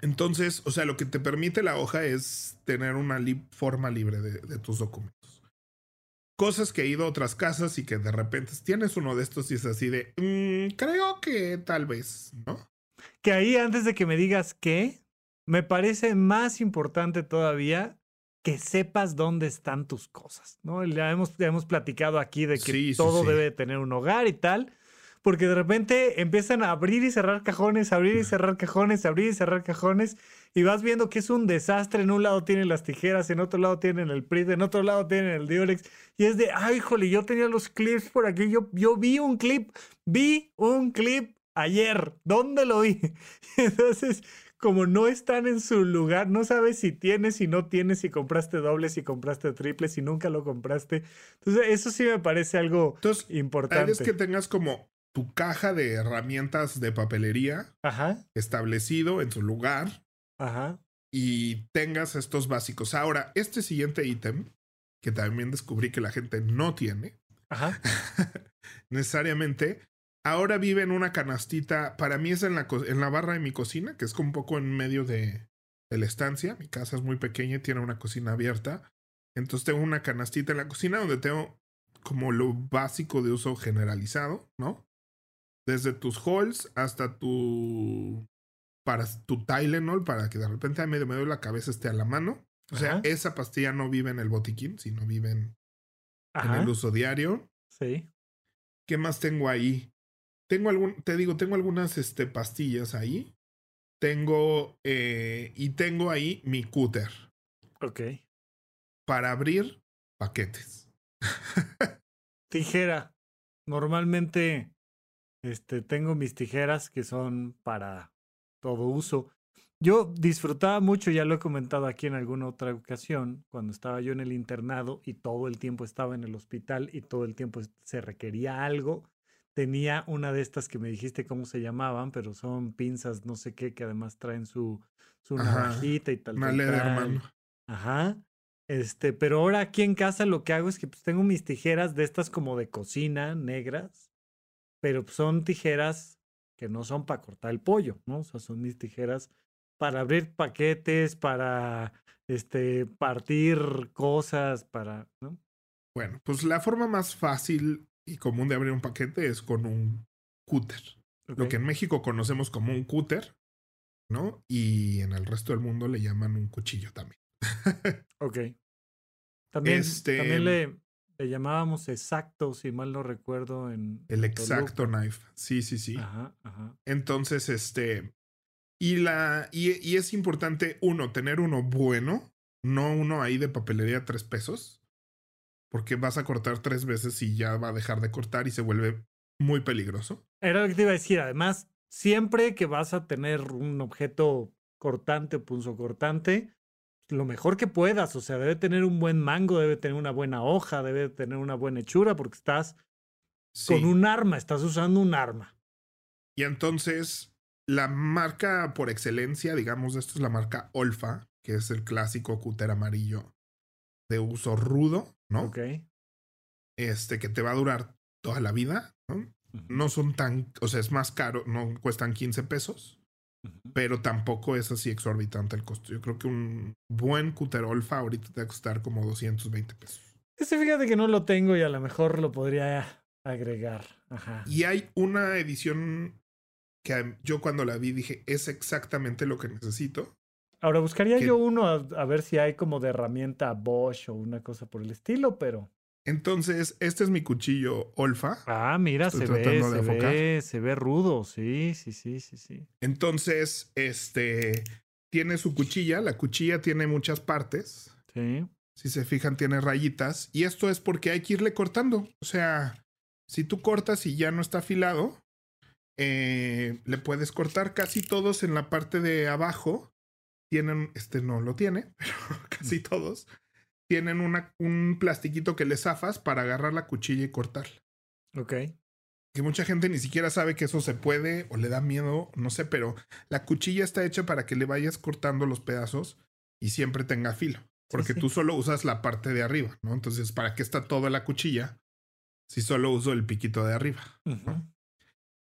Entonces, o sea, lo que te permite la hoja es tener una forma libre de, de tus documentos. Cosas que he ido a otras casas y que de repente tienes uno de estos y es así de, "Mm, creo que tal vez, ¿no? Que ahí, antes de que me digas qué, me parece más importante todavía que sepas dónde están tus cosas, ¿no? Ya hemos, ya hemos platicado aquí de que Sí, todo sí. debe de tener un hogar y tal, porque de repente empiezan a abrir y cerrar cajones, abrir y cerrar cajones, abrir y cerrar cajones, y vas viendo que es un desastre. En un lado tienen las tijeras, en otro lado tienen el PRIT, en otro lado tienen el Durex, y es de, ay, híjole, yo tenía los clips por aquí, yo, yo vi un clip, vi un clip ayer, ¿dónde lo vi? <laughs> Entonces, como no están en su lugar, no sabes si tienes, si no tienes, si compraste doble, si compraste triple, si nunca lo compraste. Entonces, eso sí me parece algo Entonces, importante. es que tengas como tu caja de herramientas de papelería Ajá, establecido en su lugar ajá. y tengas estos básicos. Ahora, este siguiente ítem, que también descubrí que la gente no tiene Ajá. <laughs> necesariamente, ahora vive en una canastita, para mí es en la, en la barra de mi cocina, que es como un poco en medio de, de la estancia. Mi casa es muy pequeña y tiene una cocina abierta. Entonces tengo una canastita en la cocina donde tengo como lo básico de uso generalizado, ¿no? Desde tus halls hasta tu para tu Tylenol para que de repente a medio medio la cabeza esté a la mano. O sea, Ajá. esa pastilla no vive en el botiquín, sino vive en, en el uso diario. Sí. ¿Qué más tengo ahí? Tengo algún, te digo, tengo algunas este, pastillas ahí. Tengo, eh, y tengo ahí mi cúter Ok. para abrir paquetes. <laughs> Tijera. Normalmente, este, tengo mis tijeras que son para todo uso. Yo disfrutaba mucho, ya lo he comentado aquí en alguna otra ocasión, cuando estaba yo en el internado y todo el tiempo estaba en el hospital y todo el tiempo se requería algo, tenía una de estas que me dijiste cómo se llamaban, pero son pinzas, no sé qué, que además traen su, su navajita y tal. Una tal, Ajá. Este, pero ahora aquí en casa lo que hago es que pues, tengo mis tijeras de estas como de cocina, negras, pero son tijeras que no son para cortar el pollo, ¿no? O sea, son mis tijeras para abrir paquetes, para este, partir cosas, para, ¿no? Bueno, pues la forma más fácil y común de abrir un paquete es con un cúter. Lo que en México conocemos como un cúter, ¿no? Y en el resto del mundo le llaman un cuchillo también. <laughs> ok. También, este, también le, le, llamábamos exacto, si mal no recuerdo, en. El exacto knife. Sí, sí, sí. Ajá, ajá. Entonces, este. Y la. Y, y, es importante, uno, tener uno bueno, no uno ahí de papelería tres pesos. Porque vas a cortar tres veces y ya va a dejar de cortar y se vuelve muy peligroso. Era lo que te iba a decir. Además, siempre que vas a tener un objeto cortante o punzocortante, lo mejor que puedas. O sea, debe tener un buen mango, debe tener una buena hoja, debe tener una buena hechura, porque estás con un arma, estás usando un arma. Y entonces, la marca por excelencia, digamos, esto es la marca Olfa, que es el clásico cúter amarillo de uso rudo, ¿no? Ok. Este que te va a durar toda la vida, ¿no? No son tan, o sea, es más caro, no cuestan 15 pesos pero tampoco es así exorbitante el costo. Yo creo que un buen cúter Olfa ahorita te va a costar como 220 pesos. Ese fíjate que no lo tengo y a lo mejor lo podría agregar. Ajá. Y hay una edición que yo cuando la vi dije, es exactamente lo que necesito. Ahora buscaría yo uno a, ver si hay como de herramienta Bosch o una cosa por el estilo, pero entonces, este es mi cuchillo Olfa. Ah, mira, se ve, se ve, se ve rudo. Sí, sí, sí, sí, sí. Entonces, este tiene su cuchilla. La cuchilla tiene muchas partes. Sí. Si se fijan, tiene rayitas. Y esto es porque hay que irle cortando. O sea, si tú cortas y ya no está afilado, eh, le puedes cortar casi todos en la parte de abajo. Tienen, este no lo tiene, <laughs> pero casi todos tienen una, un plastiquito que le zafas para agarrar la cuchilla y cortarla. Ok. Que mucha gente ni siquiera sabe que eso se puede o le da miedo, no sé, pero la cuchilla está hecha para que le vayas cortando los pedazos y siempre tenga filo. Porque tú solo usas la parte de arriba, ¿no? Entonces, ¿para qué está toda la cuchilla si solo uso el piquito de arriba?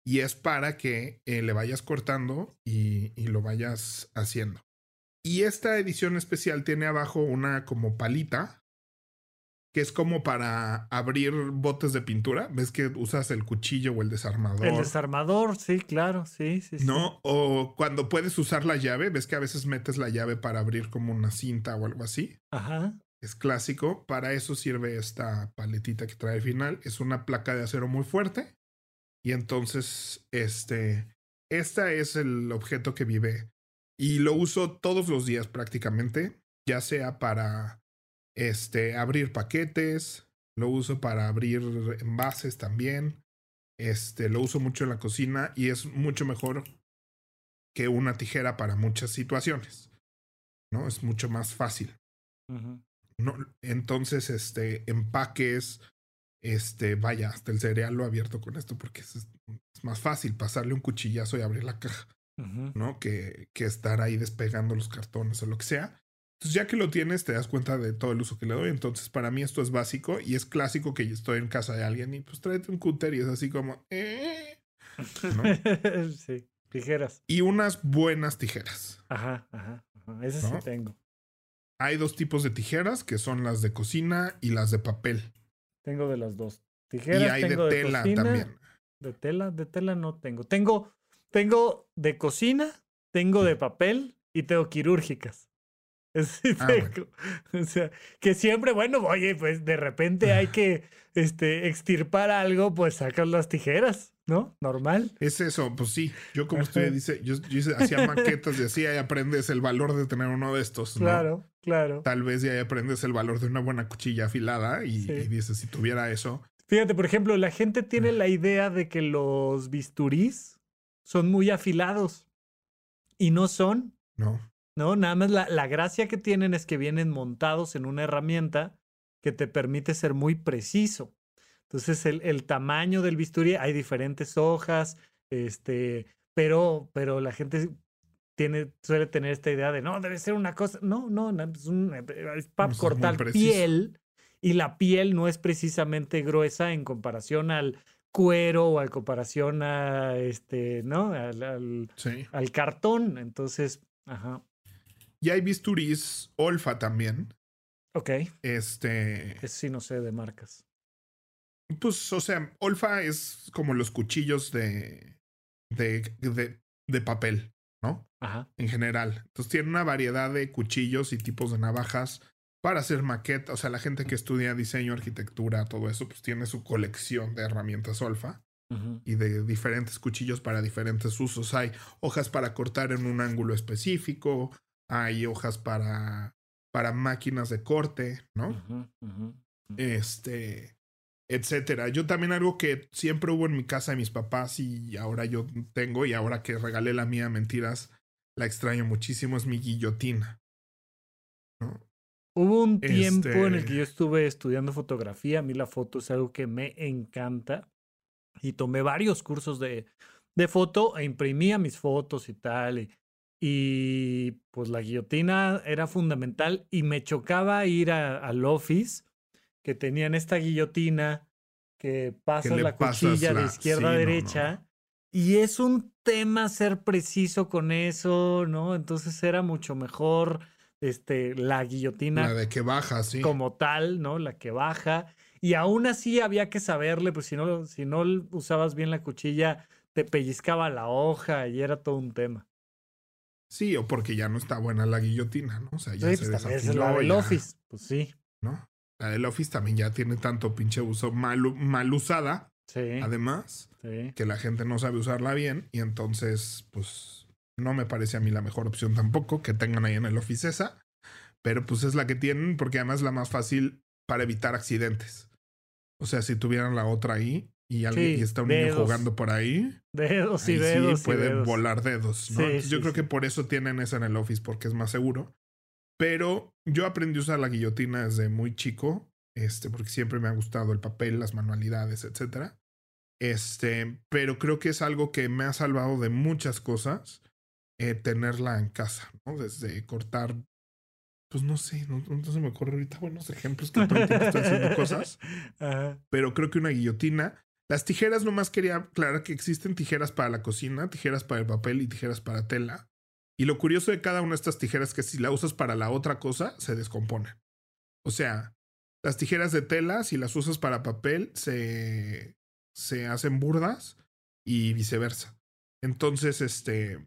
Y es para que eh, le vayas cortando y, y, lo vayas haciendo. Y esta edición especial tiene abajo una como palita, que es como para abrir botes de pintura. ¿Ves que usas el cuchillo o el desarmador? El desarmador, sí, claro, sí, sí. No, o cuando puedes usar la llave, ves que a veces metes la llave para abrir como una cinta o algo así. Ajá. Es clásico. Para eso sirve esta paletita que trae al final. Es una placa de acero muy fuerte. Y entonces, este, esta es el objeto que vive y lo uso todos los días prácticamente, ya sea para este, abrir paquetes, lo uso para abrir envases también. Este, lo uso mucho en la cocina y es mucho mejor que una tijera para muchas situaciones. ¿No? Es mucho más fácil. no, entonces, este, empaques, este, vaya, hasta el cereal lo abierto con esto porque es, más fácil pasarle un cuchillazo y abrir la caja. ¿No? Que, que estar ahí despegando los cartones o lo que sea. Entonces, ya que lo tienes, te das cuenta de todo el uso que le doy. Entonces, para mí esto es básico y es clásico que yo estoy en casa de alguien y pues tráete un cúter y es así como, eh", <laughs> sí, tijeras. Y unas buenas tijeras. Ajá, ajá, ajá. Esas sí tengo. Hay dos tipos de tijeras que son las de cocina y las de papel. Tengo de las dos. Tijeras. Y hay de tela también. De tela, de tela no tengo. Tengo tengo de cocina, tengo de papel y tengo quirúrgicas. <laughs> Ah, o sea, que siempre, bueno, oye, pues de repente hay <laughs> que este, extirpar algo, pues sacas las tijeras, ¿no? Normal. Es eso, pues sí. Yo como usted dice, yo, hacía <laughs> maquetas y así ahí aprendes el valor de tener uno de estos. Claro, claro. Tal vez ya aprendes el valor de una buena cuchilla afilada y, y dices, si tuviera eso. Fíjate, por ejemplo, la gente tiene la idea de que los bisturís son muy afilados. Y no son. No. No, nada más la, la gracia que tienen es que vienen montados en una herramienta que te permite ser muy preciso. Entonces, el, el tamaño del bisturí, hay diferentes hojas, este, pero, pero la gente tiene, suele tener esta idea de no, debe ser una cosa. No, no, no, es, un, es para cortar piel y la piel no es precisamente gruesa en comparación al cuero o en comparación a este, ¿no? Al, al, Sí. al cartón. Entonces, ajá. Y hay bisturís Olfa también. Ok. Este, Eso sí no sé de marcas. pues, o sea, Olfa es como los cuchillos de, de, de, de papel, ¿no? Ajá. En general. Entonces tiene una variedad de cuchillos y tipos de navajas para hacer maquetas. O sea, la gente que estudia diseño, arquitectura, todo eso, pues tiene su colección de herramientas Olfa. ujú, y de diferentes cuchillos para diferentes usos. Hay hojas para cortar en un ángulo específico, hay hojas para, para máquinas de corte, ¿no? Este, etcétera. Yo también algo que siempre hubo en mi casa de mis papás y ahora yo tengo y ahora que regalé la mía, mentiras, la extraño muchísimo, es mi guillotina. ¿No? Hubo un tiempo en el Este- que yo estuve estudiando fotografía. A mí la foto es algo que me encanta. Y tomé varios cursos de, de foto e imprimía mis fotos y tal. Y, y, pues la guillotina era fundamental. Y me chocaba ir a- al office que tenían esta guillotina que pasas le la cuchilla de la- izquierda sí, a no, no, derecha. Y es un tema ser preciso con eso, ¿no? Entonces era mucho mejor este, la guillotina La de que baja, sí. como tal, ¿no? La que baja. Y aún así había que saberle, pues si no, si no usabas bien la cuchilla, te pellizcaba la hoja y era todo un tema. Sí, o porque ya no está buena la guillotina, ¿no? O sea, ya Sí, se pues es la del ya, Office. Pues sí, ¿no? La del Office también ya tiene tanto pinche uso mal, mal usada, sí, además, sí. que la gente no sabe usarla bien y entonces, pues, no me parece a mí la mejor opción tampoco que tengan ahí en el Office esa, pero pues es la que tienen porque además es la más fácil para evitar accidentes. O sea, si tuvieran la otra ahí y, alguien, Sí, y está un niño dedos. jugando por ahí, Dedos y ahí dedos sí pueden dedos. volar dedos, ¿no? Sí, Entonces, yo creo que por eso tienen esa en el Office porque es más seguro. Pero yo aprendí a usar la guillotina desde muy chico, este, porque siempre me ha gustado el papel, las manualidades, etcétera. Este, pero creo que es algo que me ha salvado de muchas cosas eh, tenerla en casa, ¿no? Desde cortar, pues no sé, no, no se me ocurre ahorita buenos ejemplos que todo el tiempo estoy haciendo cosas <laughs> Ajá. pero creo que una guillotina. Las tijeras, nomás quería aclarar que existen tijeras para la cocina, tijeras para el papel y tijeras para tela. Y lo curioso de cada una de estas tijeras es que si la usas para la otra cosa, se descomponen. O sea, las tijeras de tela, si las usas para papel, se, se hacen burdas y viceversa. Entonces, este,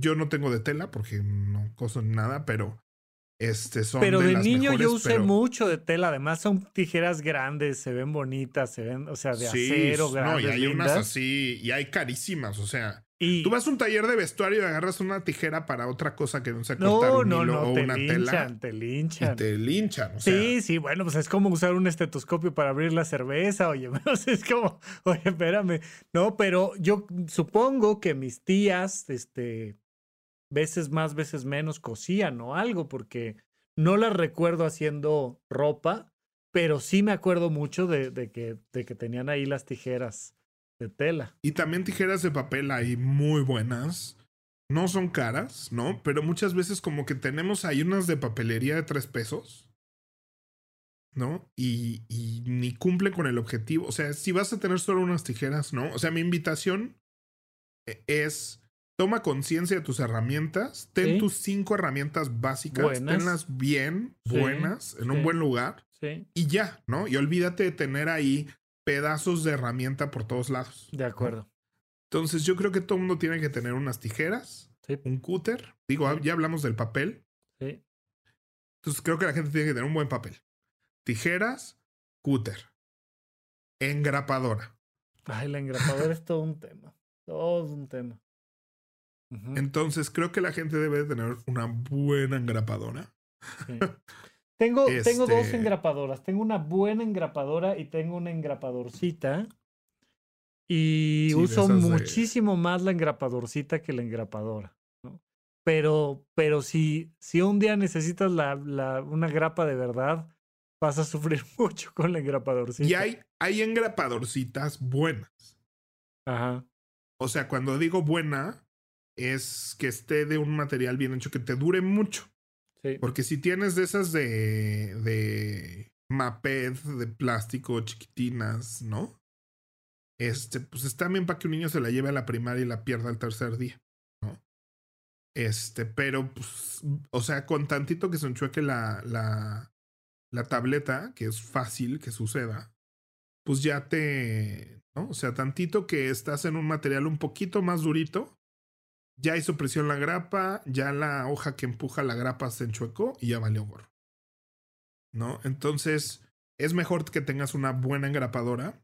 yo no tengo de tela porque no coso nada, pero este son Pero de, las niño yo mejores, usé pero- mucho de tela. Además son tijeras grandes, se ven bonitas, se ven, o sea, de Sí, acero, no, grandes, y hay unas lindas. así, y hay carísimas, o sea, Y tú vas a un taller de vestuario y agarras una tijera para otra cosa que no sea cortar no, un no, hilo no, o te una linchan, tela te y linchan. te linchan, o sea, Sí, sí, bueno, pues es como usar un estetoscopio para abrir la cerveza, oye, <laughs> sea, es como, oye, espérame, no, pero yo supongo que mis tías, este, veces más, veces menos cosían o algo, porque no las recuerdo haciendo ropa, pero sí me acuerdo mucho de, que, tenían ahí las tijeras de tela. y también tijeras de papel hay muy buenas, no son caras, ¿no? Pero muchas veces como que tenemos ahí unas de papelería de tres pesos, ¿no? Y, y ni cumple con el objetivo, o sea, si vas a tener solo unas tijeras, ¿no? O sea, mi invitación eh, es... Toma conciencia de tus herramientas, ten Sí. tus cinco herramientas básicas, Buenas. tenlas bien, Sí, buenas, en un buen lugar Sí, y ya, ¿no? Y olvídate de tener ahí pedazos de herramienta por todos lados. de acuerdo. Entonces yo creo que todo el mundo tiene que tener unas tijeras, un cúter, digo, ya hablamos del papel, sí. entonces creo que la gente tiene que tener un buen papel. Tijeras, cúter, engrapadora. Ay, la engrapadora es todo un tema, todo un tema. Entonces creo que la gente debe de tener una buena engrapadora. Sí. <laughs> Tengo, tengo dos Este- engrapadoras. Tengo una buena engrapadora y tengo una engrapadorcita. Y Sí, uso de- muchísimo más la engrapadorcita que la engrapadora. ¿no? Pero, pero si, si un día necesitas la, la- una grapa de verdad vas a sufrir <laughs> mucho con la engrapadorcita. Y hay, hay engrapadorcitas buenas. Ajá. O sea, cuando digo buena, es que esté de un material bien hecho, que te dure mucho. Sí. Porque si tienes de esas de, de maped, de plástico, chiquitinas, ¿no? Este, pues está bien para que un niño se la lleve a la primaria y la pierda el tercer día, ¿no? Este, pero, pues, o sea, con tantito que se enchueque la, la, la tableta, que es fácil que suceda, pues ya te, ¿no? O sea, tantito que estás en un material un poquito más durito, ya hizo presión la grapa, ya la hoja que empuja la grapa se enchuecó y ya valió gorro. ¿No? Entonces, es mejor que tengas una buena engrapadora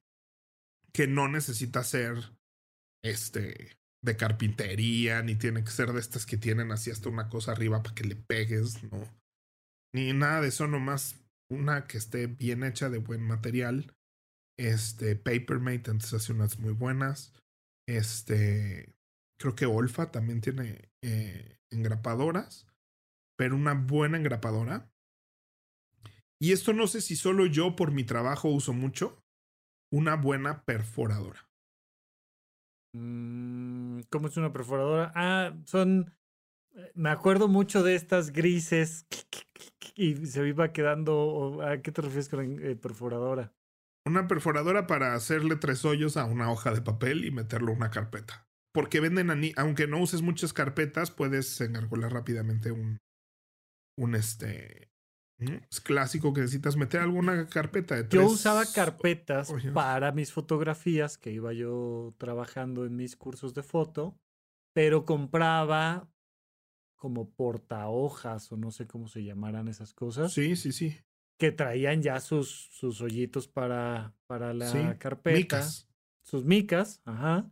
que no necesita ser este de carpintería, ni tiene que ser de estas que tienen así hasta una cosa arriba para que le pegues, no. Ni nada de eso, nomás una que esté bien hecha de buen material. Este, Papermate, antes hace unas muy buenas. Este, creo que Olfa también tiene eh, engrapadoras, pero una buena engrapadora. Y esto no sé si solo yo por mi trabajo uso mucho, una buena perforadora. Mm, ¿Cómo es una perforadora? Ah, son. eh, Me acuerdo mucho de estas grises y se iba quedando. ¿A qué te refieres con eh, perforadora? Una perforadora para hacerle tres hoyos a una hoja de papel y meterlo en una carpeta. Porque venden, aunque no uses muchas carpetas, puedes engargolar rápidamente un, un este, ¿no? es clásico que necesitas meter alguna carpeta de Yo usaba carpetas para mis fotografías que iba yo trabajando en mis cursos de foto, pero compraba como portahojas o no sé cómo se llamaran esas cosas, Sí, sí, sí. que traían ya sus, sus hoyitos para, para la Sí, carpeta. Micas. Sus micas, ajá.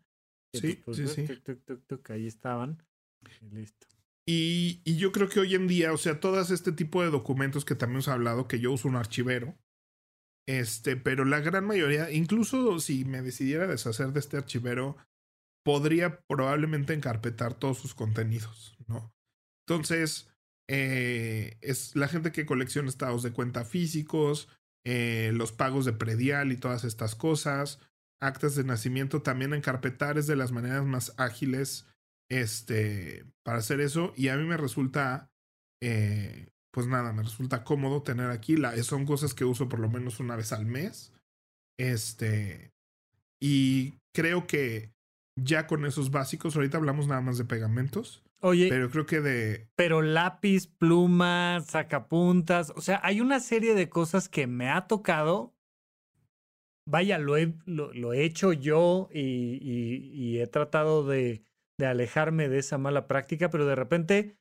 Sí, sí, pues, sí. tuc, tuc, tuc, tuc, ahí estaban. Y listo. Y, y yo creo que hoy en día, o sea, todas este tipo de documentos que también hemos hablado, que yo uso un archivero, este, pero la gran mayoría, incluso si me decidiera deshacer de este archivero, podría probablemente encarpetar todos sus contenidos, ¿no? Entonces, eh, es la gente que colecciona estados de cuenta físicos, eh, los pagos de predial y todas estas cosas, actas de nacimiento, también encarpetar es de las maneras más ágiles este, para hacer eso. Y a mí me resulta, eh, pues nada, me resulta cómodo tener aquí. La, son cosas que uso por lo menos una vez al mes. Este, y creo que ya con esos básicos, ahorita hablamos nada más de pegamentos, Oye, pero creo que de... pero lápiz, pluma, sacapuntas, o sea, hay una serie de cosas que me ha tocado. Vaya, lo he, lo, lo he hecho yo y, y- y he tratado de, de alejarme de esa mala práctica, pero de repente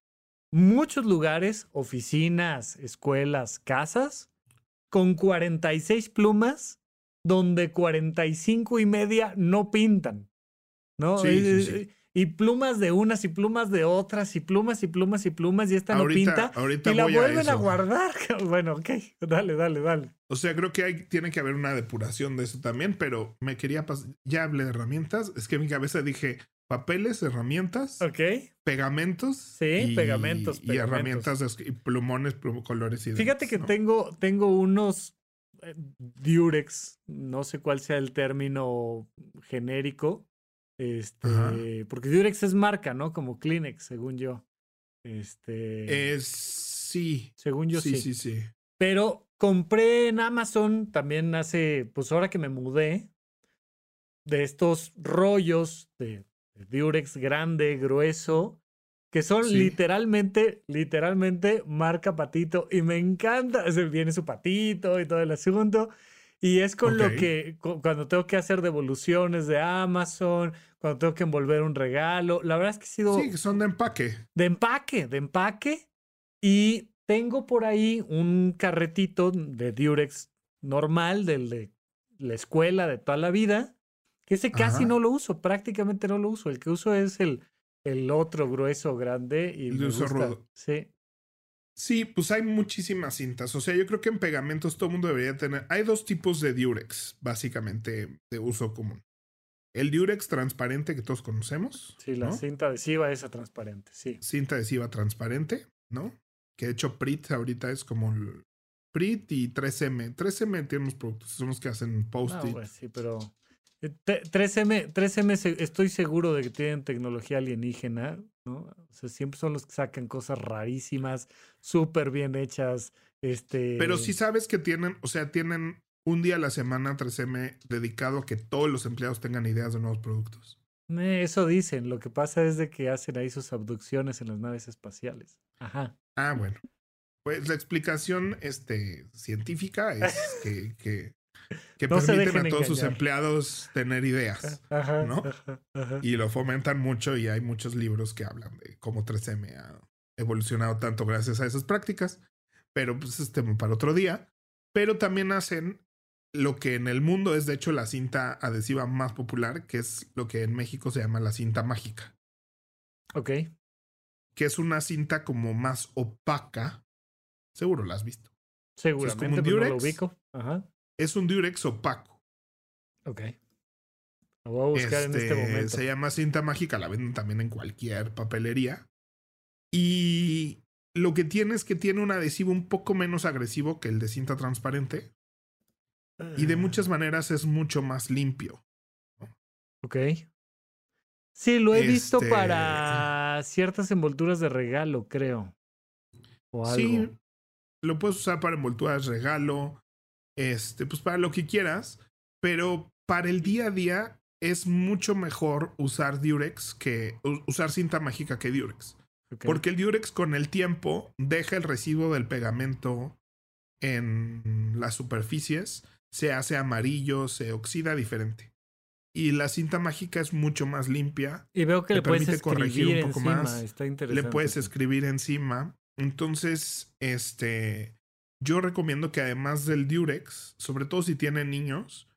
muchos lugares, oficinas, escuelas, casas, con 46 plumas, donde 45 y media no pintan. ¿No? Sí, Eh, sí, sí. Y plumas de unas y plumas de otras y plumas y plumas y plumas y esta no pinta. ahorita Y la vuelven a, guardar. <laughs> Bueno, ok, dale, dale, dale. O sea, creo que hay, tiene que haber una depuración de eso también, pero me quería pasar. Ya hablé de herramientas. Es que en mi cabeza dije papeles, herramientas, Ok. pegamentos. Sí, pegamentos, Y pegamentos. herramientas, de es- y plumones, plum- colores y Fíjate demás, que ¿no? tengo, tengo unos eh, Durex, no sé cuál sea el término genérico. Este, Ajá. porque Durex es marca, ¿no? Como Kleenex, según yo. Este, Es. Sí. según yo sí, sí. sí, sí. Pero compré en Amazon también hace, pues ahora que me mudé, de estos rollos de, de Durex grande, grueso, que son Sí. literalmente, literalmente marca patito. Y me encanta, viene su patito y todo el asunto. Y es con lo que, cu- cuando tengo que hacer devoluciones de Amazon, cuando tengo que envolver un regalo, la verdad es que ha sido Sí, son de empaque. de empaque, de empaque. Y tengo por ahí un carretito de Durex normal, del de la escuela de toda la vida, que ese casi Ajá. no lo uso, prácticamente no lo uso. El que uso es el, el otro grueso grande y El de me uso gusta. rudo. Sí. Sí, pues hay muchísimas cintas. O sea, yo creo que en pegamentos todo el mundo debería tener. Hay dos tipos de Durex, básicamente, de uso común. El Durex transparente que todos conocemos. Sí, la ¿no? cinta adhesiva esa transparente, sí. cinta adhesiva transparente, ¿no? Que de hecho Prit ahorita es como el... Prit y 3M. 3M tiene unos productos, son los que hacen No, post-it. güey, sí, pero. Eh, te- 3M, 3M se- estoy seguro de que tienen tecnología alienígena, ¿no? O sea, siempre son los que sacan cosas rarísimas, súper bien hechas. Este. Pero sí sabes que tienen, o sea, tienen un día a la semana 3M dedicado a que todos los empleados tengan ideas de nuevos productos. Eh, Eso dicen. Lo que pasa es de que hacen ahí sus abducciones en las naves espaciales. Ajá. Ah, bueno. Pues la explicación este, científica es <laughs> que, que, que No permiten a todos sus empleados tener ideas. Ajá. ¿no? ajá, ajá. Y lo fomentan mucho y hay muchos libros que hablan de cómo 3M ha evolucionado tanto gracias a esas prácticas. Pero pues este para otro día. Pero también hacen lo que en el mundo es de hecho la cinta adhesiva más popular, que es lo que en México se llama la cinta mágica, Ok. que es una cinta como más opaca. Seguro la has visto. Seguramente, un no lo Durex. ubico. Ajá. Es un Durex opaco. Ok. Lo voy a buscar en este Este, momento. Se llama cinta mágica, la venden también en cualquier papelería. Y lo que tiene es que tiene un adhesivo un poco menos agresivo que el de cinta transparente. Y de Ah, muchas maneras es mucho más limpio. Ok. Sí, lo he visto Este- para ciertas envolturas de regalo, creo. O algo. Sí, lo puedes usar para envolturas, regalo, este, pues para lo que quieras. Pero para el día a día es mucho mejor usar Durex que usar cinta mágica que Durex. Porque el Durex con el tiempo deja el residuo del pegamento en las superficies, se hace amarillo, se oxida diferente. Y la cinta mágica es mucho más limpia, Y veo que le puedes permite corregir escribir un poco encima. más. Está interesante. le puedes escribir encima. Entonces, este, yo recomiendo que además del Durex, sobre todo si tienen niños,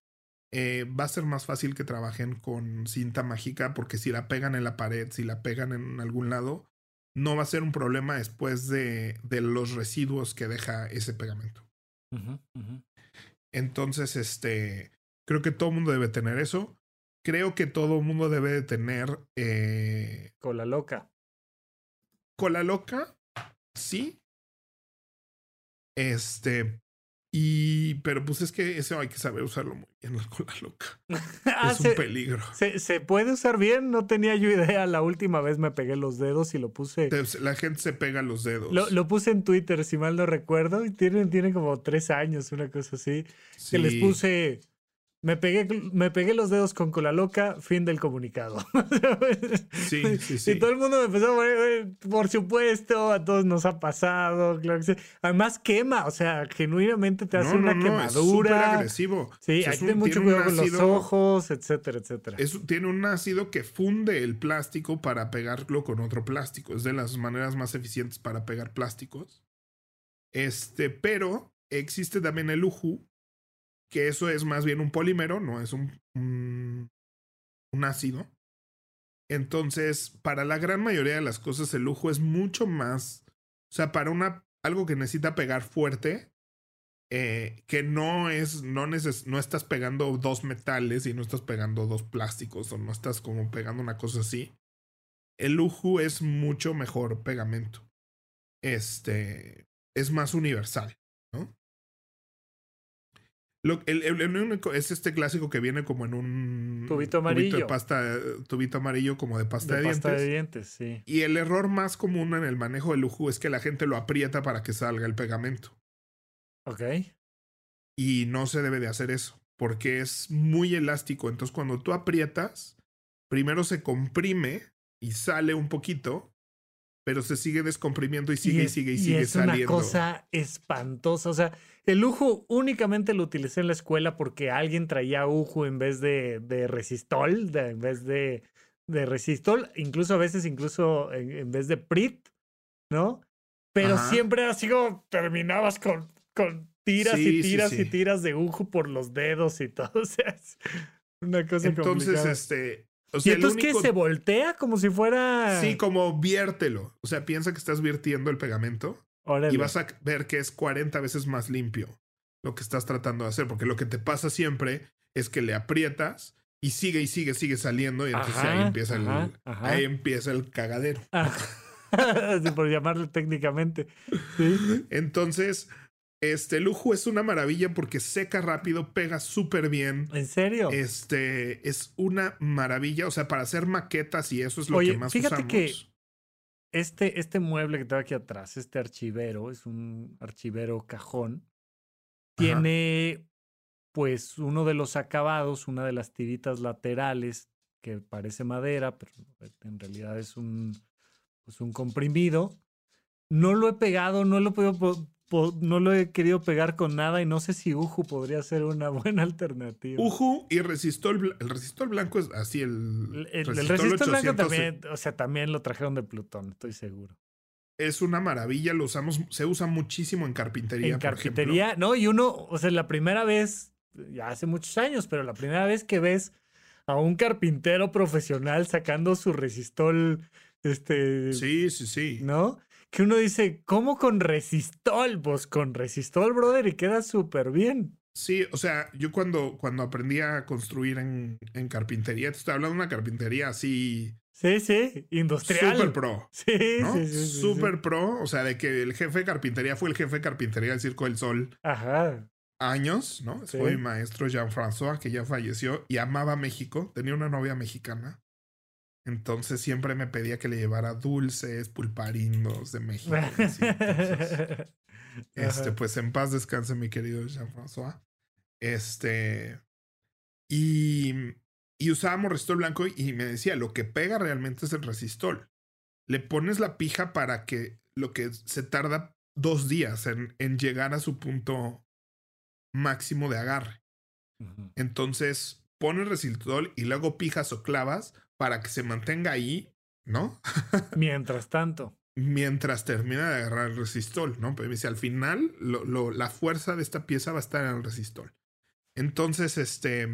eh, va a ser más fácil que trabajen con cinta mágica porque si la pegan en la pared, si la pegan en algún lado, no va a ser un problema después de, de los residuos que deja ese pegamento. Entonces, este, creo que todo el mundo debe tener eso. Creo que todo el mundo debe de tener eh, Cola loca. cola loca, sí. Este, y, pero pues es que eso hay que saber usarlo muy bien, la cola loca. <laughs> Ah, es un se, peligro. se- se puede usar bien. No tenía yo idea. La última vez me pegué los dedos y lo puse. La gente se pega los dedos. Lo, lo puse en Twitter, si mal no recuerdo. Y tiene, tiene como tres años, una cosa así. Que les puse. Me pegué, me pegué los dedos con cola loca, fin del comunicado. <laughs> Sí, sí, sí. Y todo el mundo me empezó a poner, "Güey, por supuesto, a todos nos ha pasado, claro que sí. Además quema, o sea, genuinamente te hace No, una no, no, es quemadura. agresivo. sí, O sea, hay que tener mucho cuidado con los ojos, etcétera, etcétera. Es- tiene un ácido que funde el plástico para pegarlo con otro plástico. Es de las maneras más eficientes para pegar plásticos. Este, pero existe también el UJU, que eso es más bien un polímero, no es un, un, ácido. Entonces, para la gran mayoría de las cosas, el UJU es mucho más. O sea, para una, algo que necesita pegar fuerte, eh, que no es, no, neces no estás pegando dos metales y no estás pegando dos plásticos o no estás como pegando una cosa así. El UJU es mucho mejor pegamento. Este es más universal. Lo, el, el- el único es este clásico que viene como en un Tubito amarillo. de pasta, tubito amarillo como de pasta de, de pasta dientes. de dientes, sí. Y el error más común en el manejo del UJU es que la gente lo aprieta para que salga el pegamento. Ok. Y no se debe de hacer eso, porque es muy elástico. Entonces, cuando tú aprietas, primero se comprime y sale un poquito, pero se sigue descomprimiendo y sigue y, es- sigue y, y sigue es saliendo. una cosa espantosa. O sea, el Uju únicamente lo utilicé en la escuela porque alguien traía Uju en vez de, de resistol, de- en vez de, de resistol, incluso a veces, incluso en, en vez de Prit, ¿no? Pero Ajá. siempre así como terminabas con, con tiras Sí, y tiras sí. y tiras de Uju por los dedos y todo. <laughs> O sea, es una cosa Entonces, complicada. este. O ¿Y sea, entonces único- ¿Se voltea como si fuera...? Sí, como viértelo. O sea, piensa que estás virtiendo el pegamento Órale. y vas a ver que es 40 veces más limpio lo que estás tratando de hacer, porque lo que te pasa siempre es que le aprietas y sigue y sigue, sigue saliendo y entonces ahí Ajá, empieza el ajá, ahí empieza el cagadero. Ah, <laughs> por llamarlo técnicamente. Sí. Entonces, Este lujo es una maravilla porque seca rápido, pega súper bien. ¿En serio? Este es una maravilla. O sea, para hacer maquetas y eso es lo Oye, que más fíjate usamos. que este, este mueble que tengo aquí atrás, este archivero, es un archivero cajón. Tiene, pues, uno de los acabados, una de las tiritas laterales que parece madera, pero en realidad es un, pues, un comprimido. No lo he pegado, no lo he podido po- po- no lo he querido pegar con nada y no sé si Uju podría ser una <laughs> buena alternativa. Uju y resistol. bl- El resistol blanco es así el. El, el resistol resistor blanco 800 también, o sea, también lo trajeron de Plutón, estoy seguro. Es una maravilla. Lo usamos. Se usa muchísimo en carpintería. en por ejemplo. carpintería, no, y uno, o sea, la primera vez, ya hace muchos años, pero la primera vez que ves a un carpintero profesional sacando su resistol, este, Sí, sí, sí. ¿no? Que uno dice, ¿cómo con resistol? Pues con resistol, brother, y queda súper bien. Sí, o sea, yo cuando, cuando aprendí a construir en, en carpintería, te estoy hablando de una carpintería así Sí, sí, industrial. super pro. <laughs> Sí, ¿no? sí, sí, sí, sí. Super pro, o sea, de que el jefe de carpintería fue el jefe de carpintería del Circo del Sol Ajá. años, ¿no? Fue mi maestro Jean-François, que ya falleció y amaba México, tenía una novia mexicana. Entonces siempre me pedía que le llevara dulces, pulparindos de México. así, <laughs> entonces, Este, pues en paz descanse mi querido Jean-François. Este. Y, y usábamos resistol blanco y me decía, lo que pega realmente es el resistol. Le pones la pija para que lo que se tarda dos días en, en llegar a su punto máximo de agarre. Entonces, pones resistol y luego pijas o clavas para que se mantenga ahí, ¿no? <laughs> Mientras tanto. mientras termina de agarrar el resistol, ¿no? Pero me dice, al final, lo, lo- la fuerza de esta pieza va a estar en el resistol. Entonces, este,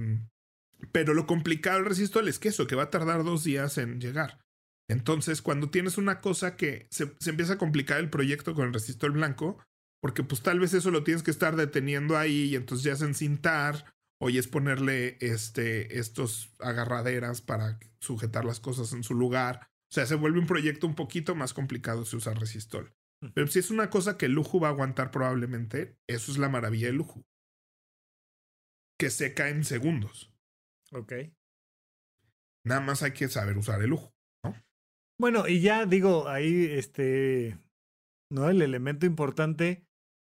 pero lo complicado del resistol es que eso, que va a tardar dos días en llegar. Entonces, cuando tienes una cosa que se, se empieza a complicar el proyecto con el resistol blanco, porque pues tal vez eso lo tienes que estar deteniendo ahí y entonces ya es encintar ya es ponerle este, estos agarraderas para sujetar las cosas en su lugar. O sea, se vuelve un proyecto un poquito más complicado si usas resistol. Pero si es una cosa que el lujo va a aguantar probablemente, eso es la maravilla del lujo. Que seca en segundos. Ok. Nada más hay que saber usar el lujo. Bueno, y ya digo, ahí, este, ¿no? El elemento importante.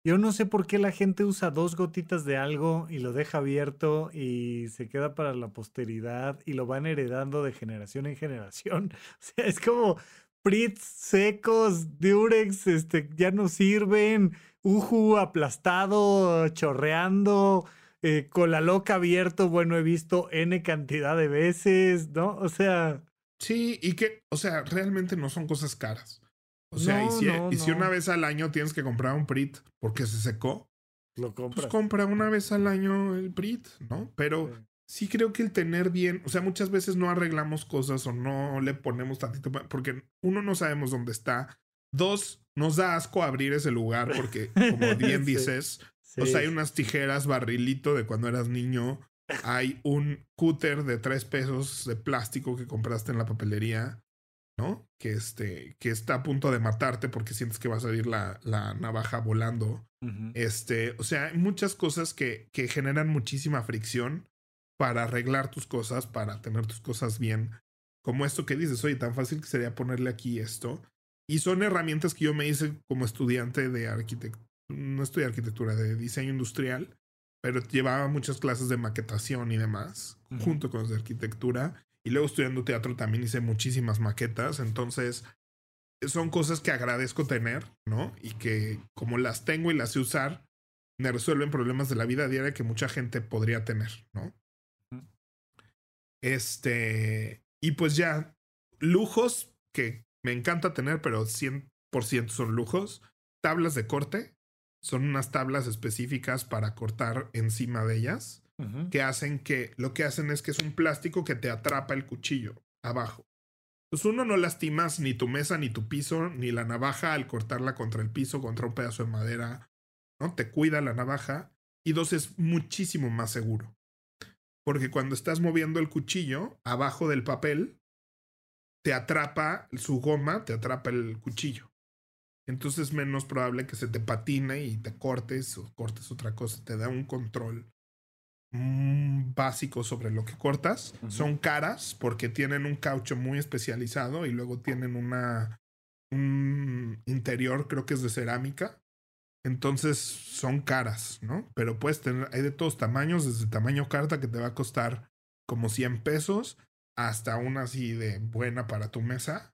Yo no sé por qué la gente usa dos gotitas de algo y lo deja abierto y se queda para la posteridad y lo van heredando de generación en generación. <laughs> O sea, es como Pritz secos, Durex, este, ya no sirven, Uju aplastado, chorreando, eh, con la loca abierto, bueno, he visto N cantidad de veces, ¿no? O sea, Sí, y que, o sea, realmente no son cosas caras. O sea, y, si, no, y si no. una vez al año tienes que comprar un Prit porque se secó, lo pues compras. compra una vez al año el Prit, ¿no? Pero Sí. sí creo que el tener bien, o sea, muchas veces no arreglamos cosas o no le ponemos tantito, porque uno no sabemos dónde está. Dos, nos da asco abrir ese lugar porque, como <laughs> bien Sí. dices, Sí. o sea, hay unas tijeras barrilito de cuando eras niño, hay un cúter de tres pesos de plástico que compraste en la papelería, ¿no? Que, este, que está a punto de matarte porque sientes que va a salir la, la navaja volando. Este, o sea, hay muchas cosas que, que generan muchísima fricción para arreglar tus cosas, para tener tus cosas bien. Como esto que dices, oye, tan fácil que sería ponerle aquí esto. Y son herramientas que yo me hice como estudiante de arquitectura, no estudié arquitectura, de diseño industrial, pero llevaba muchas clases de maquetación y demás, junto con las de arquitectura. Y luego estudiando teatro también hice muchísimas maquetas. Entonces, son cosas que agradezco tener, ¿no? Y que como las tengo y las sé usar, me resuelven problemas de la vida diaria que mucha gente podría tener, ¿no? Este, y pues ya, lujos que me encanta tener, pero 100% son lujos. Tablas de corte, son unas tablas específicas para cortar encima de ellas, Que hacen que, lo que hacen es que es un plástico que te atrapa el cuchillo abajo. Pues uno no lastimas ni tu mesa, ni tu piso, ni la navaja al cortarla contra el piso, contra un pedazo de madera, ¿no? Te cuida la navaja. Y dos, es muchísimo más seguro. Porque cuando estás moviendo el cuchillo, abajo del papel, te atrapa su goma, te atrapa el cuchillo. entonces es menos probable que se te patine y te cortes o cortes otra cosa. Te da un control mm, básico sobre lo que cortas. Son caras porque tienen un caucho muy especializado y luego tienen una un interior, creo que es de cerámica. Entonces son caras, ¿no? Pero puedes tener, hay de todos tamaños, desde tamaño carta que te va a costar como 100 pesos hasta una así de buena para tu mesa.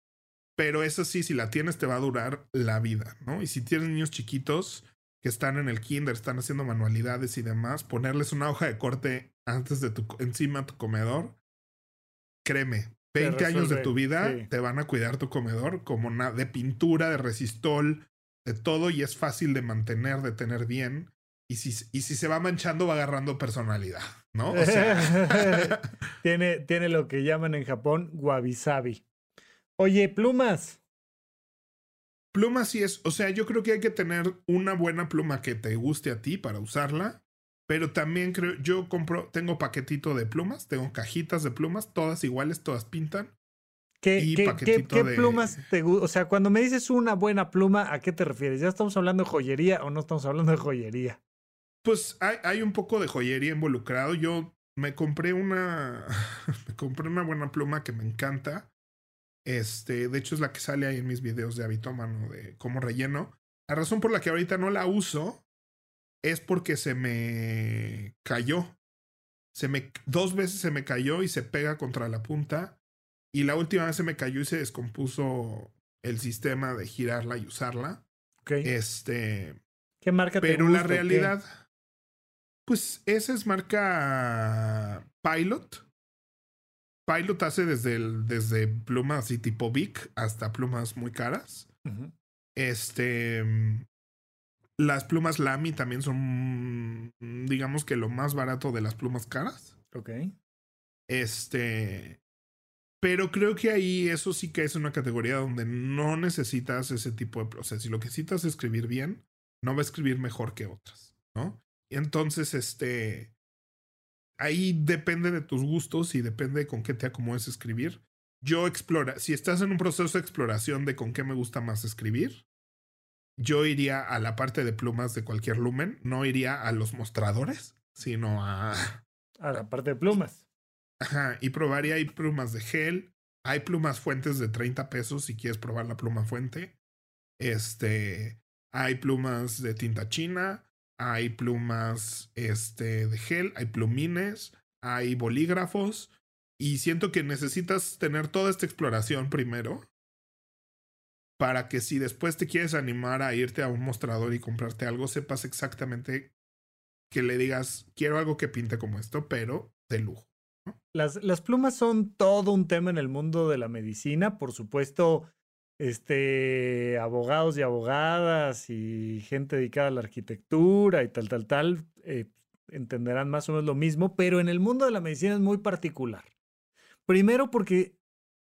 Pero esa sí, si la tienes, te va a durar la vida, ¿no? Y si tienes niños chiquitos que están en el kinder, están haciendo manualidades y demás, ponerles una hoja de corte antes de tu, encima de tu comedor, créeme, 20 años de tu vida te van a cuidar tu comedor como una, de pintura, de resistol, de todo y es fácil de mantener, de tener bien. Y si, y si se va manchando, va agarrando personalidad, ¿no? O sea... <laughs> tiene, tiene lo que llaman en Japón wabi-sabi. Oye, plumas. Plumas sí es, o sea, yo creo que hay que tener una buena pluma que te guste a ti para usarla, pero también creo, yo compro, tengo paquetito de plumas, tengo cajitas de plumas, todas iguales, todas pintan. ¿Qué, qué, qué, plumas te gustan? O sea, cuando me dices una buena pluma, ¿a qué te refieres? ¿Ya estamos hablando de joyería o no estamos hablando de joyería? Pues hay, hay un poco de joyería involucrado. Yo me compré una, <laughs> me compré una buena pluma que me encanta este, de hecho, es la que sale ahí en mis videos de habitómano de cómo relleno. La razón por la que ahorita no la uso es porque se me cayó. Se me, dos veces se me cayó y se pega contra la punta. Y la última vez se me cayó y se descompuso el sistema de girarla y usarla. Este. ¿Qué marca Pero la realidad. Pues esa es marca Pilot. Pilot hace desde, el, desde plumas así tipo Vic hasta plumas muy caras. Este. Las plumas Lamy también son, digamos que lo más barato de las plumas caras. Ok. Este. Pero creo que ahí eso sí que es una categoría donde no necesitas ese tipo de proceso. Si lo que necesitas es escribir bien, no va a escribir mejor que otras, ¿no? Y entonces, este ahí depende de tus gustos y depende de con qué te acomodes escribir. Yo explora, si estás en un proceso de exploración de con qué me gusta más escribir, yo iría a la parte de plumas de cualquier lumen, no iría a los mostradores, sino a... <laughs> A la parte de plumas. Ajá, y probaría, hay plumas de gel, hay plumas fuentes de 30 pesos si quieres probar la pluma fuente. Este, hay plumas de tinta china, hay plumas este, de gel, hay plumines, hay bolígrafos. Y siento que necesitas tener toda esta exploración primero para que si después te quieres animar a irte a un mostrador y comprarte algo, sepas exactamente que le digas, quiero algo que pinte como esto, pero de lujo. Las, las plumas son todo un tema en el mundo de la medicina. Por supuesto, este, abogados y abogadas y gente dedicada a la arquitectura y tal, tal, tal, eh, entenderán más o menos lo mismo, pero en el mundo de la medicina es muy particular. Primero porque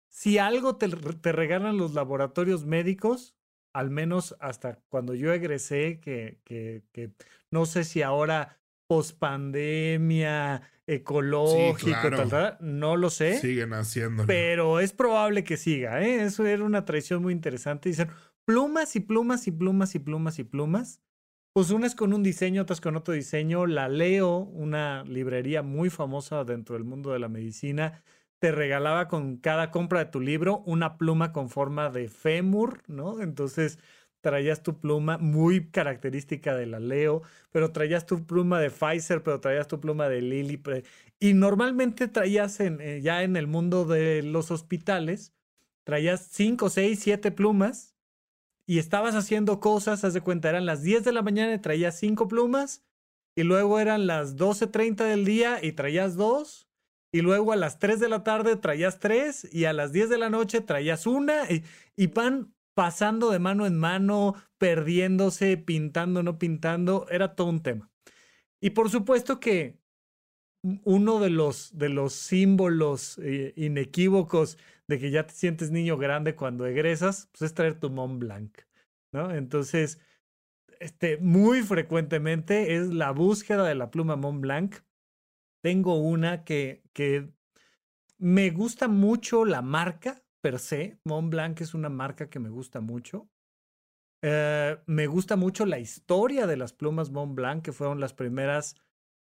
si algo te, te regalan los laboratorios médicos, al menos hasta cuando yo egresé, que, que, que no sé si ahora pospandemia, ecológico, tal, no lo sé. Siguen haciéndolo. Pero es probable que siga, ¿eh? Eso era una tradición muy interesante. Dicen plumas y plumas y plumas y plumas y plumas. Pues unas con un diseño, otras con otro diseño. La Leo, una librería muy famosa dentro del mundo de la medicina, te regalaba con cada compra de tu libro una pluma con forma de fémur, ¿no? Entonces traías tu pluma muy característica de la Leo, pero traías tu pluma de Pfizer, pero traías tu pluma de Lilly. Y normalmente traías en, eh, ya en el mundo de los hospitales, traías cinco, seis, siete plumas y estabas haciendo cosas, haz de cuenta, eran las 10 de la mañana y traías cinco plumas, y luego eran las 12.30 del día y traías dos, y luego a las 3 de la tarde traías tres, y a las 10 de la noche traías una, y, y van pasando de mano en mano, perdiéndose, pintando, no pintando, era todo un tema. Y por supuesto que uno de los, de los símbolos eh, inequívocos de que ya te sientes niño grande cuando egresas, pues es traer tu Mont Blanc, ¿no? Entonces, este, muy frecuentemente es la búsqueda de la pluma Mont Blanc. Tengo una que, que me gusta mucho la marca, per se. Mont Blanc es una marca que me gusta mucho. Eh, me gusta mucho la historia de las plumas Mont Blanc, que fueron las primeras,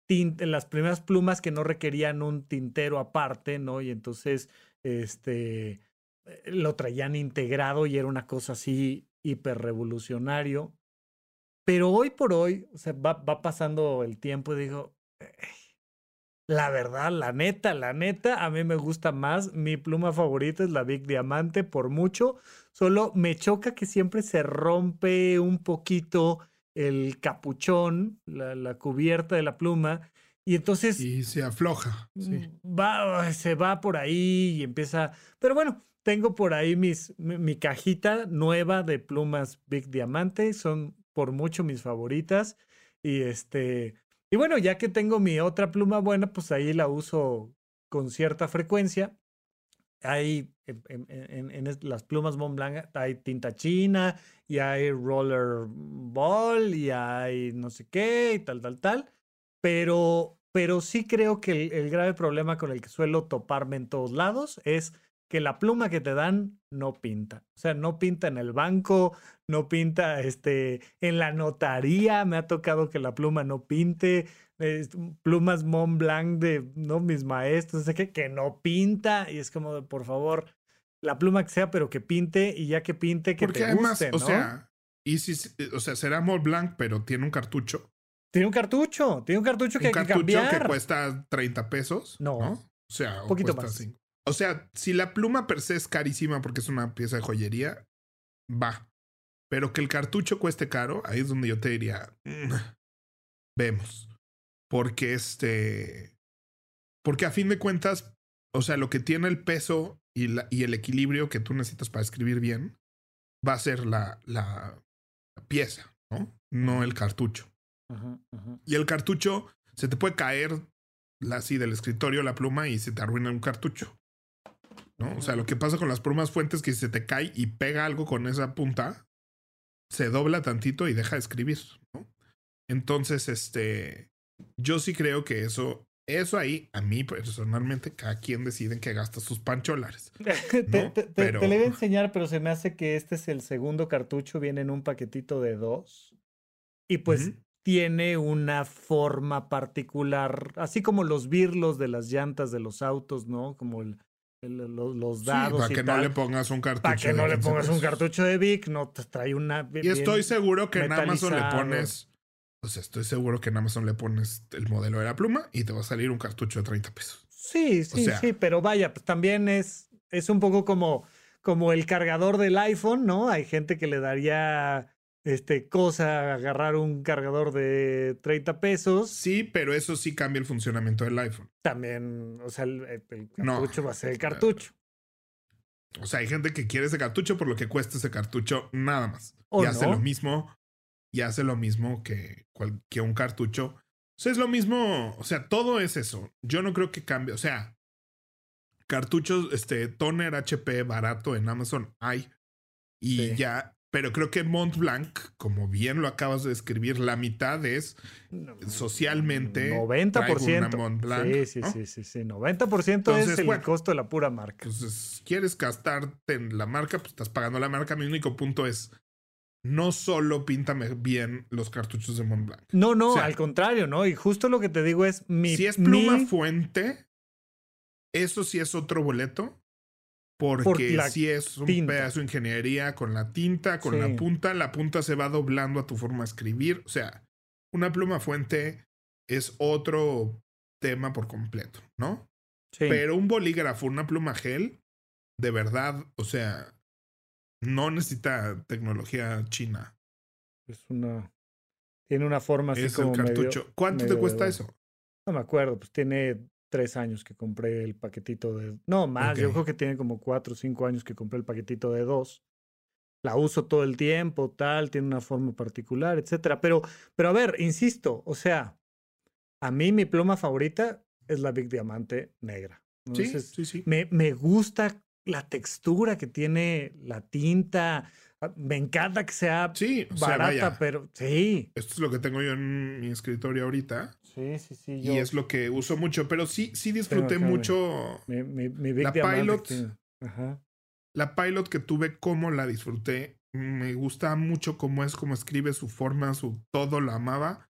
las primeras plumas que no requerían un tintero aparte, ¿no? Y entonces, este, eh, lo traían integrado y era una cosa así hiper revolucionario. Pero hoy por hoy, o sea, va pasando el tiempo y digo, la verdad, la neta, la neta, a mí me gusta más. Mi pluma favorita es la Big Diamante por mucho. Solo me choca que siempre se rompe un poquito el capuchón, la, cubierta de la pluma. Y entonces. Y se afloja. Mm, va, se va por ahí y empieza. Pero bueno, tengo por ahí mis, mi, cajita nueva de plumas Big Diamante. Son por mucho mis favoritas. Y este. Y bueno, ya que tengo mi otra pluma buena, pues ahí la uso con cierta frecuencia. Hay en, las plumas Montblanc hay tinta china y hay roller ball y hay no sé qué y tal, tal, tal. Pero, pero sí creo que el grave problema con el que suelo toparme en todos lados es que la pluma que te dan no pinta. O sea, no pinta en el banco, no pinta este, en la notaría. Me ha tocado que la pluma no pinte. plumas Mont Blanc de ¿no? mis maestros, sé que, que no pinta. Y es como, por favor, la pluma que sea, pero que pinte. Y ya que pinte, que Porque te además, guste, o sea, y si, o sea, será Mont Blanc, pero tiene un cartucho. Tiene un cartucho, tiene un cartucho que un cartucho que, cuesta 30 pesos. No. O sea, un poquito más. O sea, si la pluma per se es carísima porque es una pieza de joyería, va. Pero que el cartucho cueste caro, ahí es donde yo te diría, mm, vemos. Porque este, porque a fin de cuentas, o sea, lo que tiene el peso y, la, y el equilibrio que tú necesitas para escribir bien, va a ser la, la, pieza, ¿no? No el cartucho. Y el cartucho se te puede caer así del escritorio la pluma y se te arruina un cartucho. ¿No? O sea, lo que pasa con las plumas fuentes que se te cae y pega algo con esa punta, se dobla tantito y deja de escribir, ¿no? Entonces, este, yo sí creo que eso, eso ahí, a mí personalmente, cada quien decide que gasta sus pancholares. <laughs> te, pero... le voy a enseñar, pero se me hace que este es el segundo cartucho, viene en un paquetito de dos. Y pues tiene una forma particular, así como los birlos de las llantas de los autos, ¿no? Como el, los, dados. para que no le pongas un cartucho. Para que no le pongas un cartucho de Vic, no te trae una. Y estoy seguro que en Amazon le pones. O sea, estoy seguro que en Amazon le pones el modelo de la pluma y te va a salir un cartucho de 30 pesos. Sí, sí, sí, pero vaya, pues también es, es un poco como, como el cargador del iPhone, ¿no? Hay gente que le daría este, cosa agarrar un cargador de 30 pesos. Sí, pero eso sí cambia el funcionamiento del iPhone. También, o sea, el, cartucho va a ser el cartucho. O sea, hay gente que quiere ese cartucho por lo que cuesta ese cartucho nada más. y hace lo mismo. Y hace lo mismo que, que un cartucho. O sea, es lo mismo. O sea, todo es eso. Yo no creo que cambie. O sea, cartuchos, este, toner HP barato en Amazon hay. Y ya pero creo que Mont Blanc, como bien lo acabas de describir, la mitad es socialmente 90%. Mont Blanc, sí, sí, sí, sí, sí, 90% es el costo de la pura marca. Entonces, quieres gastarte en la marca, pues estás pagando la marca. Mi único punto es no solo píntame bien los cartuchos de Mont Blanc. No, no, al contrario, ¿no? Y justo lo que te digo es mi Si es pluma fuente, eso sí es otro boleto. Porque si es un pedazo de ingeniería con la tinta, con la punta, la punta se va doblando a tu forma de escribir. O sea, una pluma fuente es otro tema por completo, ¿no? Sí. Pero un bolígrafo, una pluma gel, de verdad, o sea, no necesita tecnología china. Es una. Tiene una forma así es como. El cartucho. ¿Cuánto te cuesta eso? No me acuerdo, pues tiene tres años que compré el paquetito de... No, más, yo creo que tiene como cuatro o cinco años que compré el paquetito de dos. La uso todo el tiempo, tal, tiene una forma particular, etcétera. Pero, pero a ver, insisto, o sea, a mí mi pluma favorita es la Big Diamante negra. sí, sí, sí. Me, me gusta la textura que tiene la tinta. Ah, me encanta que sea barata, pero sí. Esto es lo que tengo yo en mi escritorio ahorita. Sí, sí, sí. Y es lo que uso mucho, pero sí, sí disfruté mucho mi, mi, la Pilot. La Pilot que tuve, cómo la disfruté. me gusta mucho cómo es, cómo escribe, su forma, su todo, la amaba.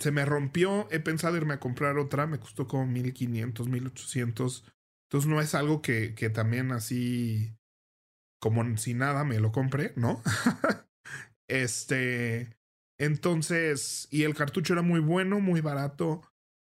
Se me rompió, he pensado irme a comprar otra, me costó como 1500, 1800. Entonces no es algo que, que también así, como si nada, me lo compré, ¿no? <laughs> este, entonces, y el cartucho era muy bueno, muy barato.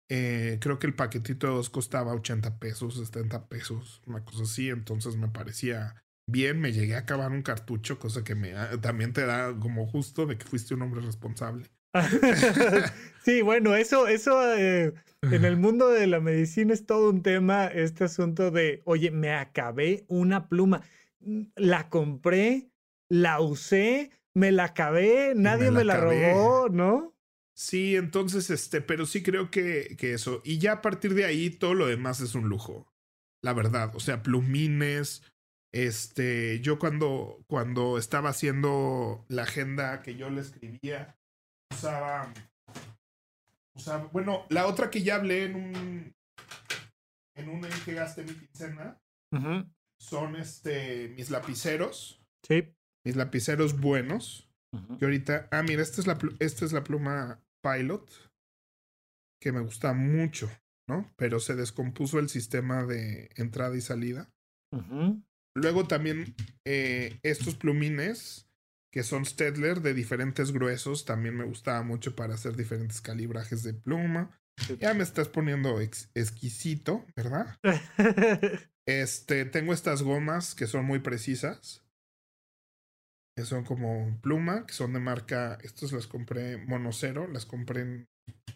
Eh, creo que el paquetito de dos costaba 80 pesos, 70 pesos, una cosa así. Entonces me parecía bien. Me llegué a acabar un cartucho, cosa que me ah, también te da como justo de que fuiste un hombre responsable. <laughs> sí, bueno, eso, eso eh, en el mundo de la medicina es todo un tema, este asunto de, oye, me acabé una pluma, mm, la compré, la usé, me la acabé, nadie me la, robó, ¿no? Sí, entonces, este, pero sí creo que, que eso. Y ya a partir de ahí, todo lo demás es un lujo. La verdad. O sea, plumines. Este, yo cuando, cuando estaba haciendo la agenda que yo le escribía, usaba, usaba. Bueno, la otra que ya hablé en un. En un que gasté mi quincena. Son este. mis lapiceros. Sí mis lapiceros buenos. Que ahorita, ah, mira, esta es, la, esta es la pluma Pilot, que me gusta mucho, ¿no? Pero se descompuso el sistema de entrada y salida. Luego también eh, estos plumines, que son Stedler de diferentes gruesos, también me gustaba mucho para hacer diferentes calibrajes de pluma. Ya me estás poniendo exquisito, ¿verdad? <laughs> este, tengo estas gomas que son muy precisas que son como pluma, que son de marca, estas las compré monocero, las compré en,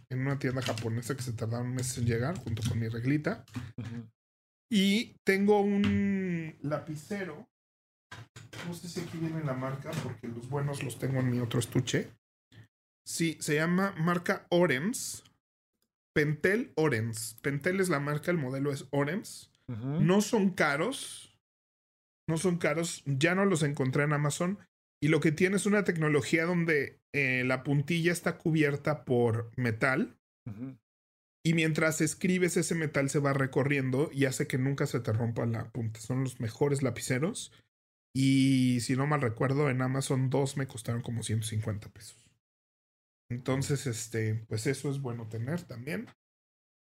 una tienda japonesa que se tardaron meses en llegar junto con mi reglita. Y tengo un lapicero, no sé si aquí viene la marca, porque los buenos los tengo en mi otro estuche. Sí, se llama marca Orems. Pentel Orems. Pentel es la marca, el modelo es Orems. No son caros, no son caros, ya no los encontré en Amazon. Y lo que tiene es una tecnología donde eh, la puntilla está cubierta por metal. Y mientras escribes, ese metal se va recorriendo y hace que nunca se te rompa la punta. Son los mejores lapiceros. Y si no mal recuerdo, en Amazon dos me costaron como 150 pesos. Entonces, este, pues eso es bueno tener también.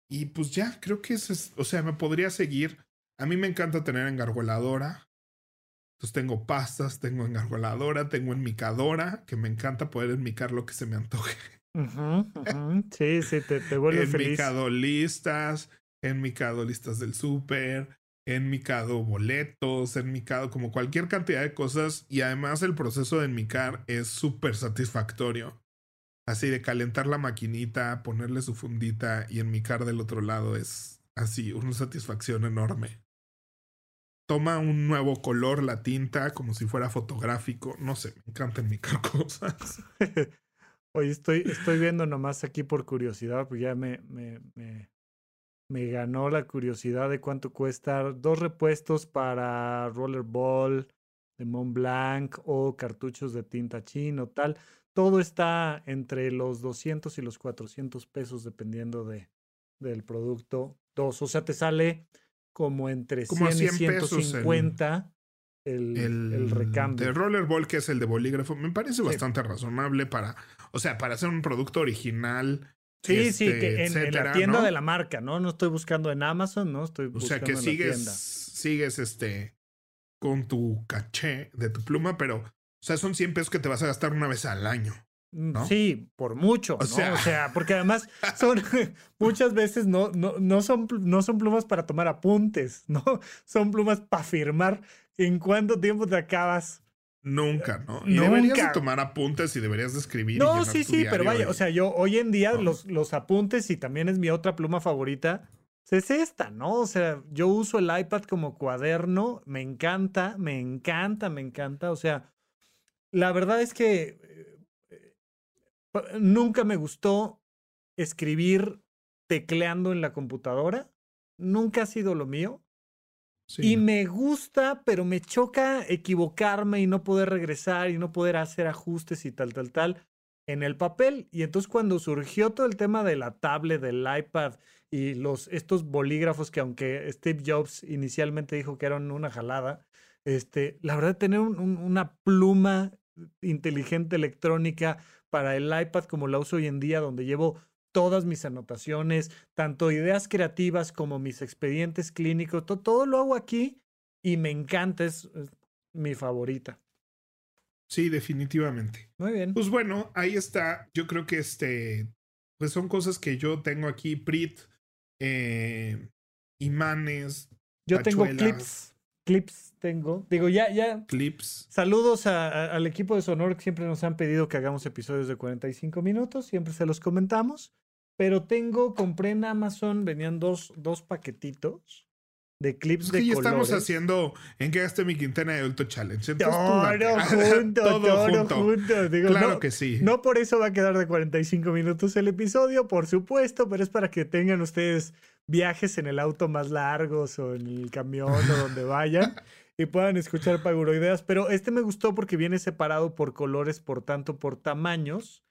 Y pues ya, creo que eso es, o sea, me podría seguir. A mí me encanta tener engargoladora. Entonces tengo pastas, tengo engargoladora, tengo enmicadora, que me encanta poder enmicar lo que se me antoje. Sí, sí, te, te vuelve feliz. Enmicado listas, enmicado listas del súper, enmicado boletos, enmicado como cualquier cantidad de cosas. Y además el proceso de enmicar es súper satisfactorio. Así de calentar la maquinita, ponerle su fundita y enmicar del otro lado es así, una satisfacción enorme toma un nuevo color la tinta como si fuera fotográfico. No sé, me encanta enmicar cosas. <laughs> Oye, estoy, estoy viendo nomás aquí por curiosidad, pues ya me, me, me, ganó la curiosidad de cuánto cuesta dos repuestos para Rollerball de Mont Blanc o cartuchos de tinta chino, tal. Todo está entre los 200 y los 400 pesos dependiendo de, del producto. Dos, o sea, te sale como entre 100, y 150 el, el, recambio. De Rollerball, que es el de bolígrafo, me parece bastante razonable para, o sea, para hacer un producto original. Sí, sí, que en, la tienda de la marca, ¿no? No estoy buscando en Amazon, ¿no? Estoy buscando O sea, que sigues, sigues este, con tu caché de tu pluma, pero, o sea, son 100 pesos que te vas a gastar una vez al año. Mm, sí, por mucho, o Sea... O sea, porque además <laughs> son <laughs> muchas veces no, no, no, son, no son plumas para tomar apuntes, <laughs> ¿no? Son plumas para firmar. ¿En cuánto tiempo te acabas? Nunca, ¿no? Y deberías tomar apuntes y deberías de escribir. No, sí, sí, pero vaya, o sea, yo hoy en día los, los apuntes y también es mi otra pluma favorita, es esta, ¿no? O sea, yo uso el iPad como cuaderno, me encanta, me encanta, me encanta. O sea, la verdad es que Nunca me gustó escribir tecleando en la computadora. Nunca ha sido lo mío. Y me gusta, pero me choca equivocarme y no poder regresar y no poder hacer ajustes y tal, tal, tal en el papel. Y entonces cuando surgió todo el tema de la tablet, del iPad y los, estos bolígrafos que aunque Steve Jobs inicialmente dijo que eran una jalada, este, la verdad tener una pluma inteligente electrónica para el iPad como la uso hoy en día, donde llevo todas mis anotaciones, tanto ideas creativas como mis expedientes clínicos, todo lo hago aquí y me encanta, es, mi favorita. Sí, definitivamente. Muy bien. Pues bueno, ahí está. Yo creo que este, pues son cosas que yo tengo aquí, Prit, eh, imanes. Yo tengo clips. Clips tengo. Digo, ya, ya. Clips. Saludos al equipo de Sonor que siempre nos han pedido que hagamos episodios de 45 minutos. Siempre se los comentamos. Pero tengo, compré en Amazon, venían dos, dos paquetitos de clips de colores. estamos haciendo en que gaste mi quintena de adulto challenge. <laughs> todo junto, todo, junto. claro que sí. No por eso va a quedar de 45 minutos el episodio, por supuesto, pero es para que tengan ustedes viajes en el auto más largos o en el camión o donde <laughs> vayan y puedan escuchar Paguroideas. Pero este me gustó porque viene separado por colores, por tanto, por tamaños.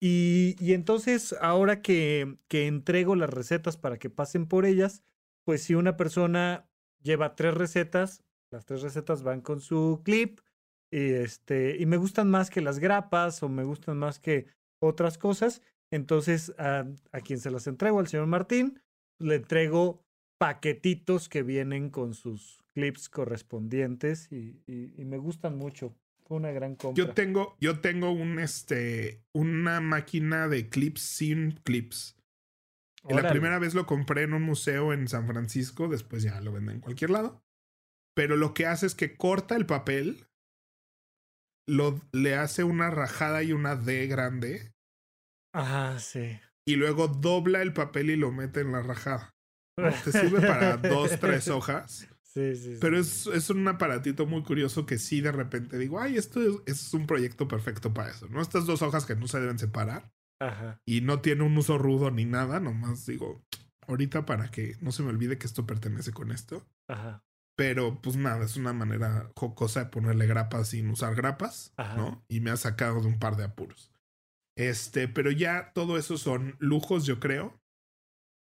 Y, y entonces, ahora que, que entrego las recetas para que pasen por ellas, pues si una persona lleva tres recetas, las tres recetas van con su clip y, este, y me gustan más que las grapas o me gustan más que otras cosas. Entonces, a, a quien se las entrego, al señor Martín, le entrego paquetitos que vienen con sus clips correspondientes y, y, me gustan mucho. Fue una gran compra. Yo tengo, yo tengo un, este, una máquina de clips sin clips. La primera vez lo compré en un museo en San Francisco, después ya lo venden en cualquier lado. Pero lo que hace es que corta el papel, lo, le hace una rajada y una D grande. Ajá, sí. Y luego dobla el papel y lo mete en la rajada. Te sirve para <laughs> dos, tres hojas. Sí, sí, Pero es, es, un aparatito muy curioso que sí de repente digo, ay, esto es, es, un proyecto perfecto para eso, ¿no? Estas dos hojas que no se deben separar. Y no tiene un uso rudo ni nada, nomás digo, ahorita para que no se me olvide que esto pertenece con esto. Ajá. Pero pues nada, es una manera jocosa de ponerle grapas sin usar grapas, ¿no? Y me ha sacado de un par de apuros. Este, pero ya todo eso son lujos, yo creo.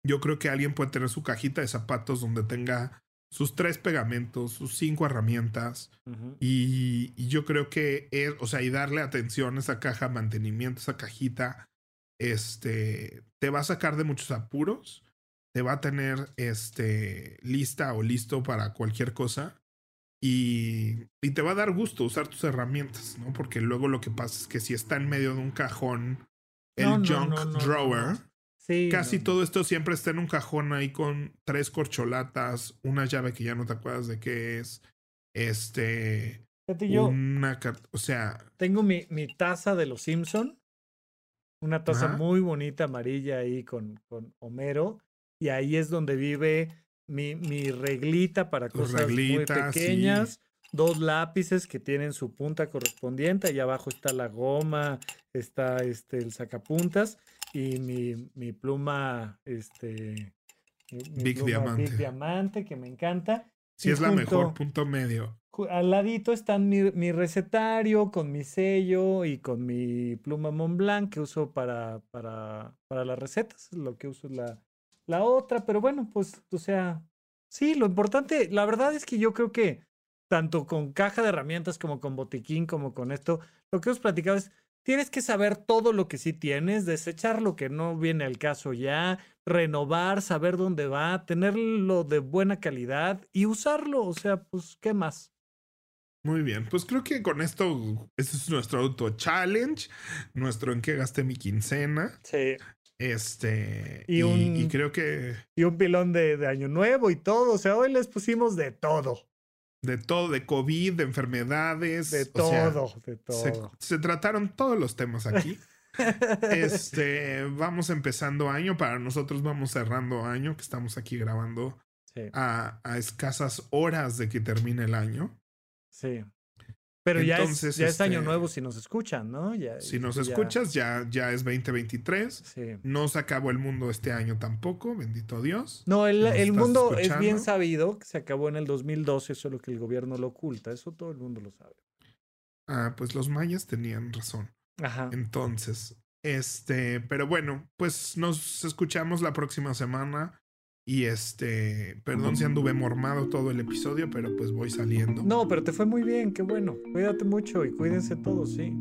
Yo creo que alguien puede tener su cajita de zapatos donde tenga sus tres pegamentos, sus cinco herramientas. y, y, yo creo que es, o sea, y darle atención a esa caja, mantenimiento, esa cajita, este, te va a sacar de muchos apuros, te va a tener este, lista o listo para cualquier cosa y, y te va a dar gusto usar tus herramientas, ¿no? Porque luego lo que pasa es que si está en medio de un cajón, el junk drawer, casi todo esto siempre está en un cajón ahí con tres corcholatas, una llave que ya no te acuerdas de qué es, este... una, o sea... Tengo mi, mi taza de los Simpson una taza muy bonita amarilla ahí con, con Homero. Y ahí es donde vive mi, mi reglita para cosas muy pequeñas. Dos lápices que tienen su punta correspondiente. Allá abajo está la goma, está este, el sacapuntas y mi, mi pluma, este, Big, diamante. Big Diamante, que me encanta. Sí, es la mejor punto medio al ladito está mi, mi, recetario con mi sello y con mi pluma Montblanc que uso para, para, para las recetas. Lo que uso es la, la otra, pero bueno, pues, o sea, sí, lo importante, la verdad es que yo creo que tanto con caja de herramientas como con botiquín, como con esto, lo que hemos platicado es, tienes que saber todo lo que sí tienes, desechar lo que no viene al caso ya, renovar, saber dónde va, tenerlo de buena calidad y usarlo, o sea, pues, ¿qué más? Muy bien, pues creo que con esto, este es nuestro auto challenge, nuestro en qué gasté mi quincena. Sí. Este, y, y, creo que... Y un pilón de, de, Año Nuevo y todo, o sea, hoy les pusimos de todo. De todo, de COVID, de enfermedades. De todo, de todo. Se, se, trataron todos los temas aquí. <laughs> este, vamos empezando año, para nosotros vamos cerrando año, que estamos aquí grabando sí. a, a escasas horas de que termine el año. Sí. Pero ya, es, ya es año este nuevo si nos escuchan, ¿no? Ya, si nos escuchas, ya, ya es 2023. Sí. No se acabó el mundo este año tampoco, bendito Dios. No, el, el mundo es bien sabido, que se acabó en el 2012, eso es lo que el gobierno lo oculta, eso todo el mundo lo sabe. Ah, pues los mayas tenían razón. Ajá. Entonces, este, pero bueno, pues nos escuchamos la próxima semana Y este, perdón si anduve mormado todo el episodio, pero pues voy saliendo. No, pero te fue muy bien, qué bueno. Cuídate mucho y cuídense todos, sí.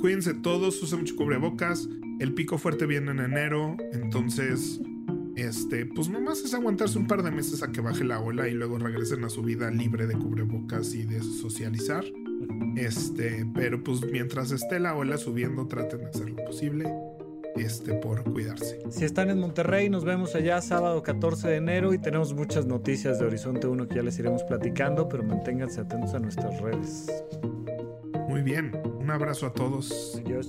Cuídense todos, usen mucho cubrebocas. El pico fuerte viene en enero, entonces, este, pues nomás es aguantarse un par de meses a que baje la ola y luego regresen a su vida libre de cubrebocas y de socializar. Este, pero pues mientras esté la ola subiendo, traten de hacer lo posible este, por cuidarse. Si están en Monterrey, nos vemos allá sábado 14 de enero y tenemos muchas noticias de Horizonte 1 que ya les iremos platicando, pero manténganse atentos a nuestras redes. Muy bien, un abrazo a todos. Adiós.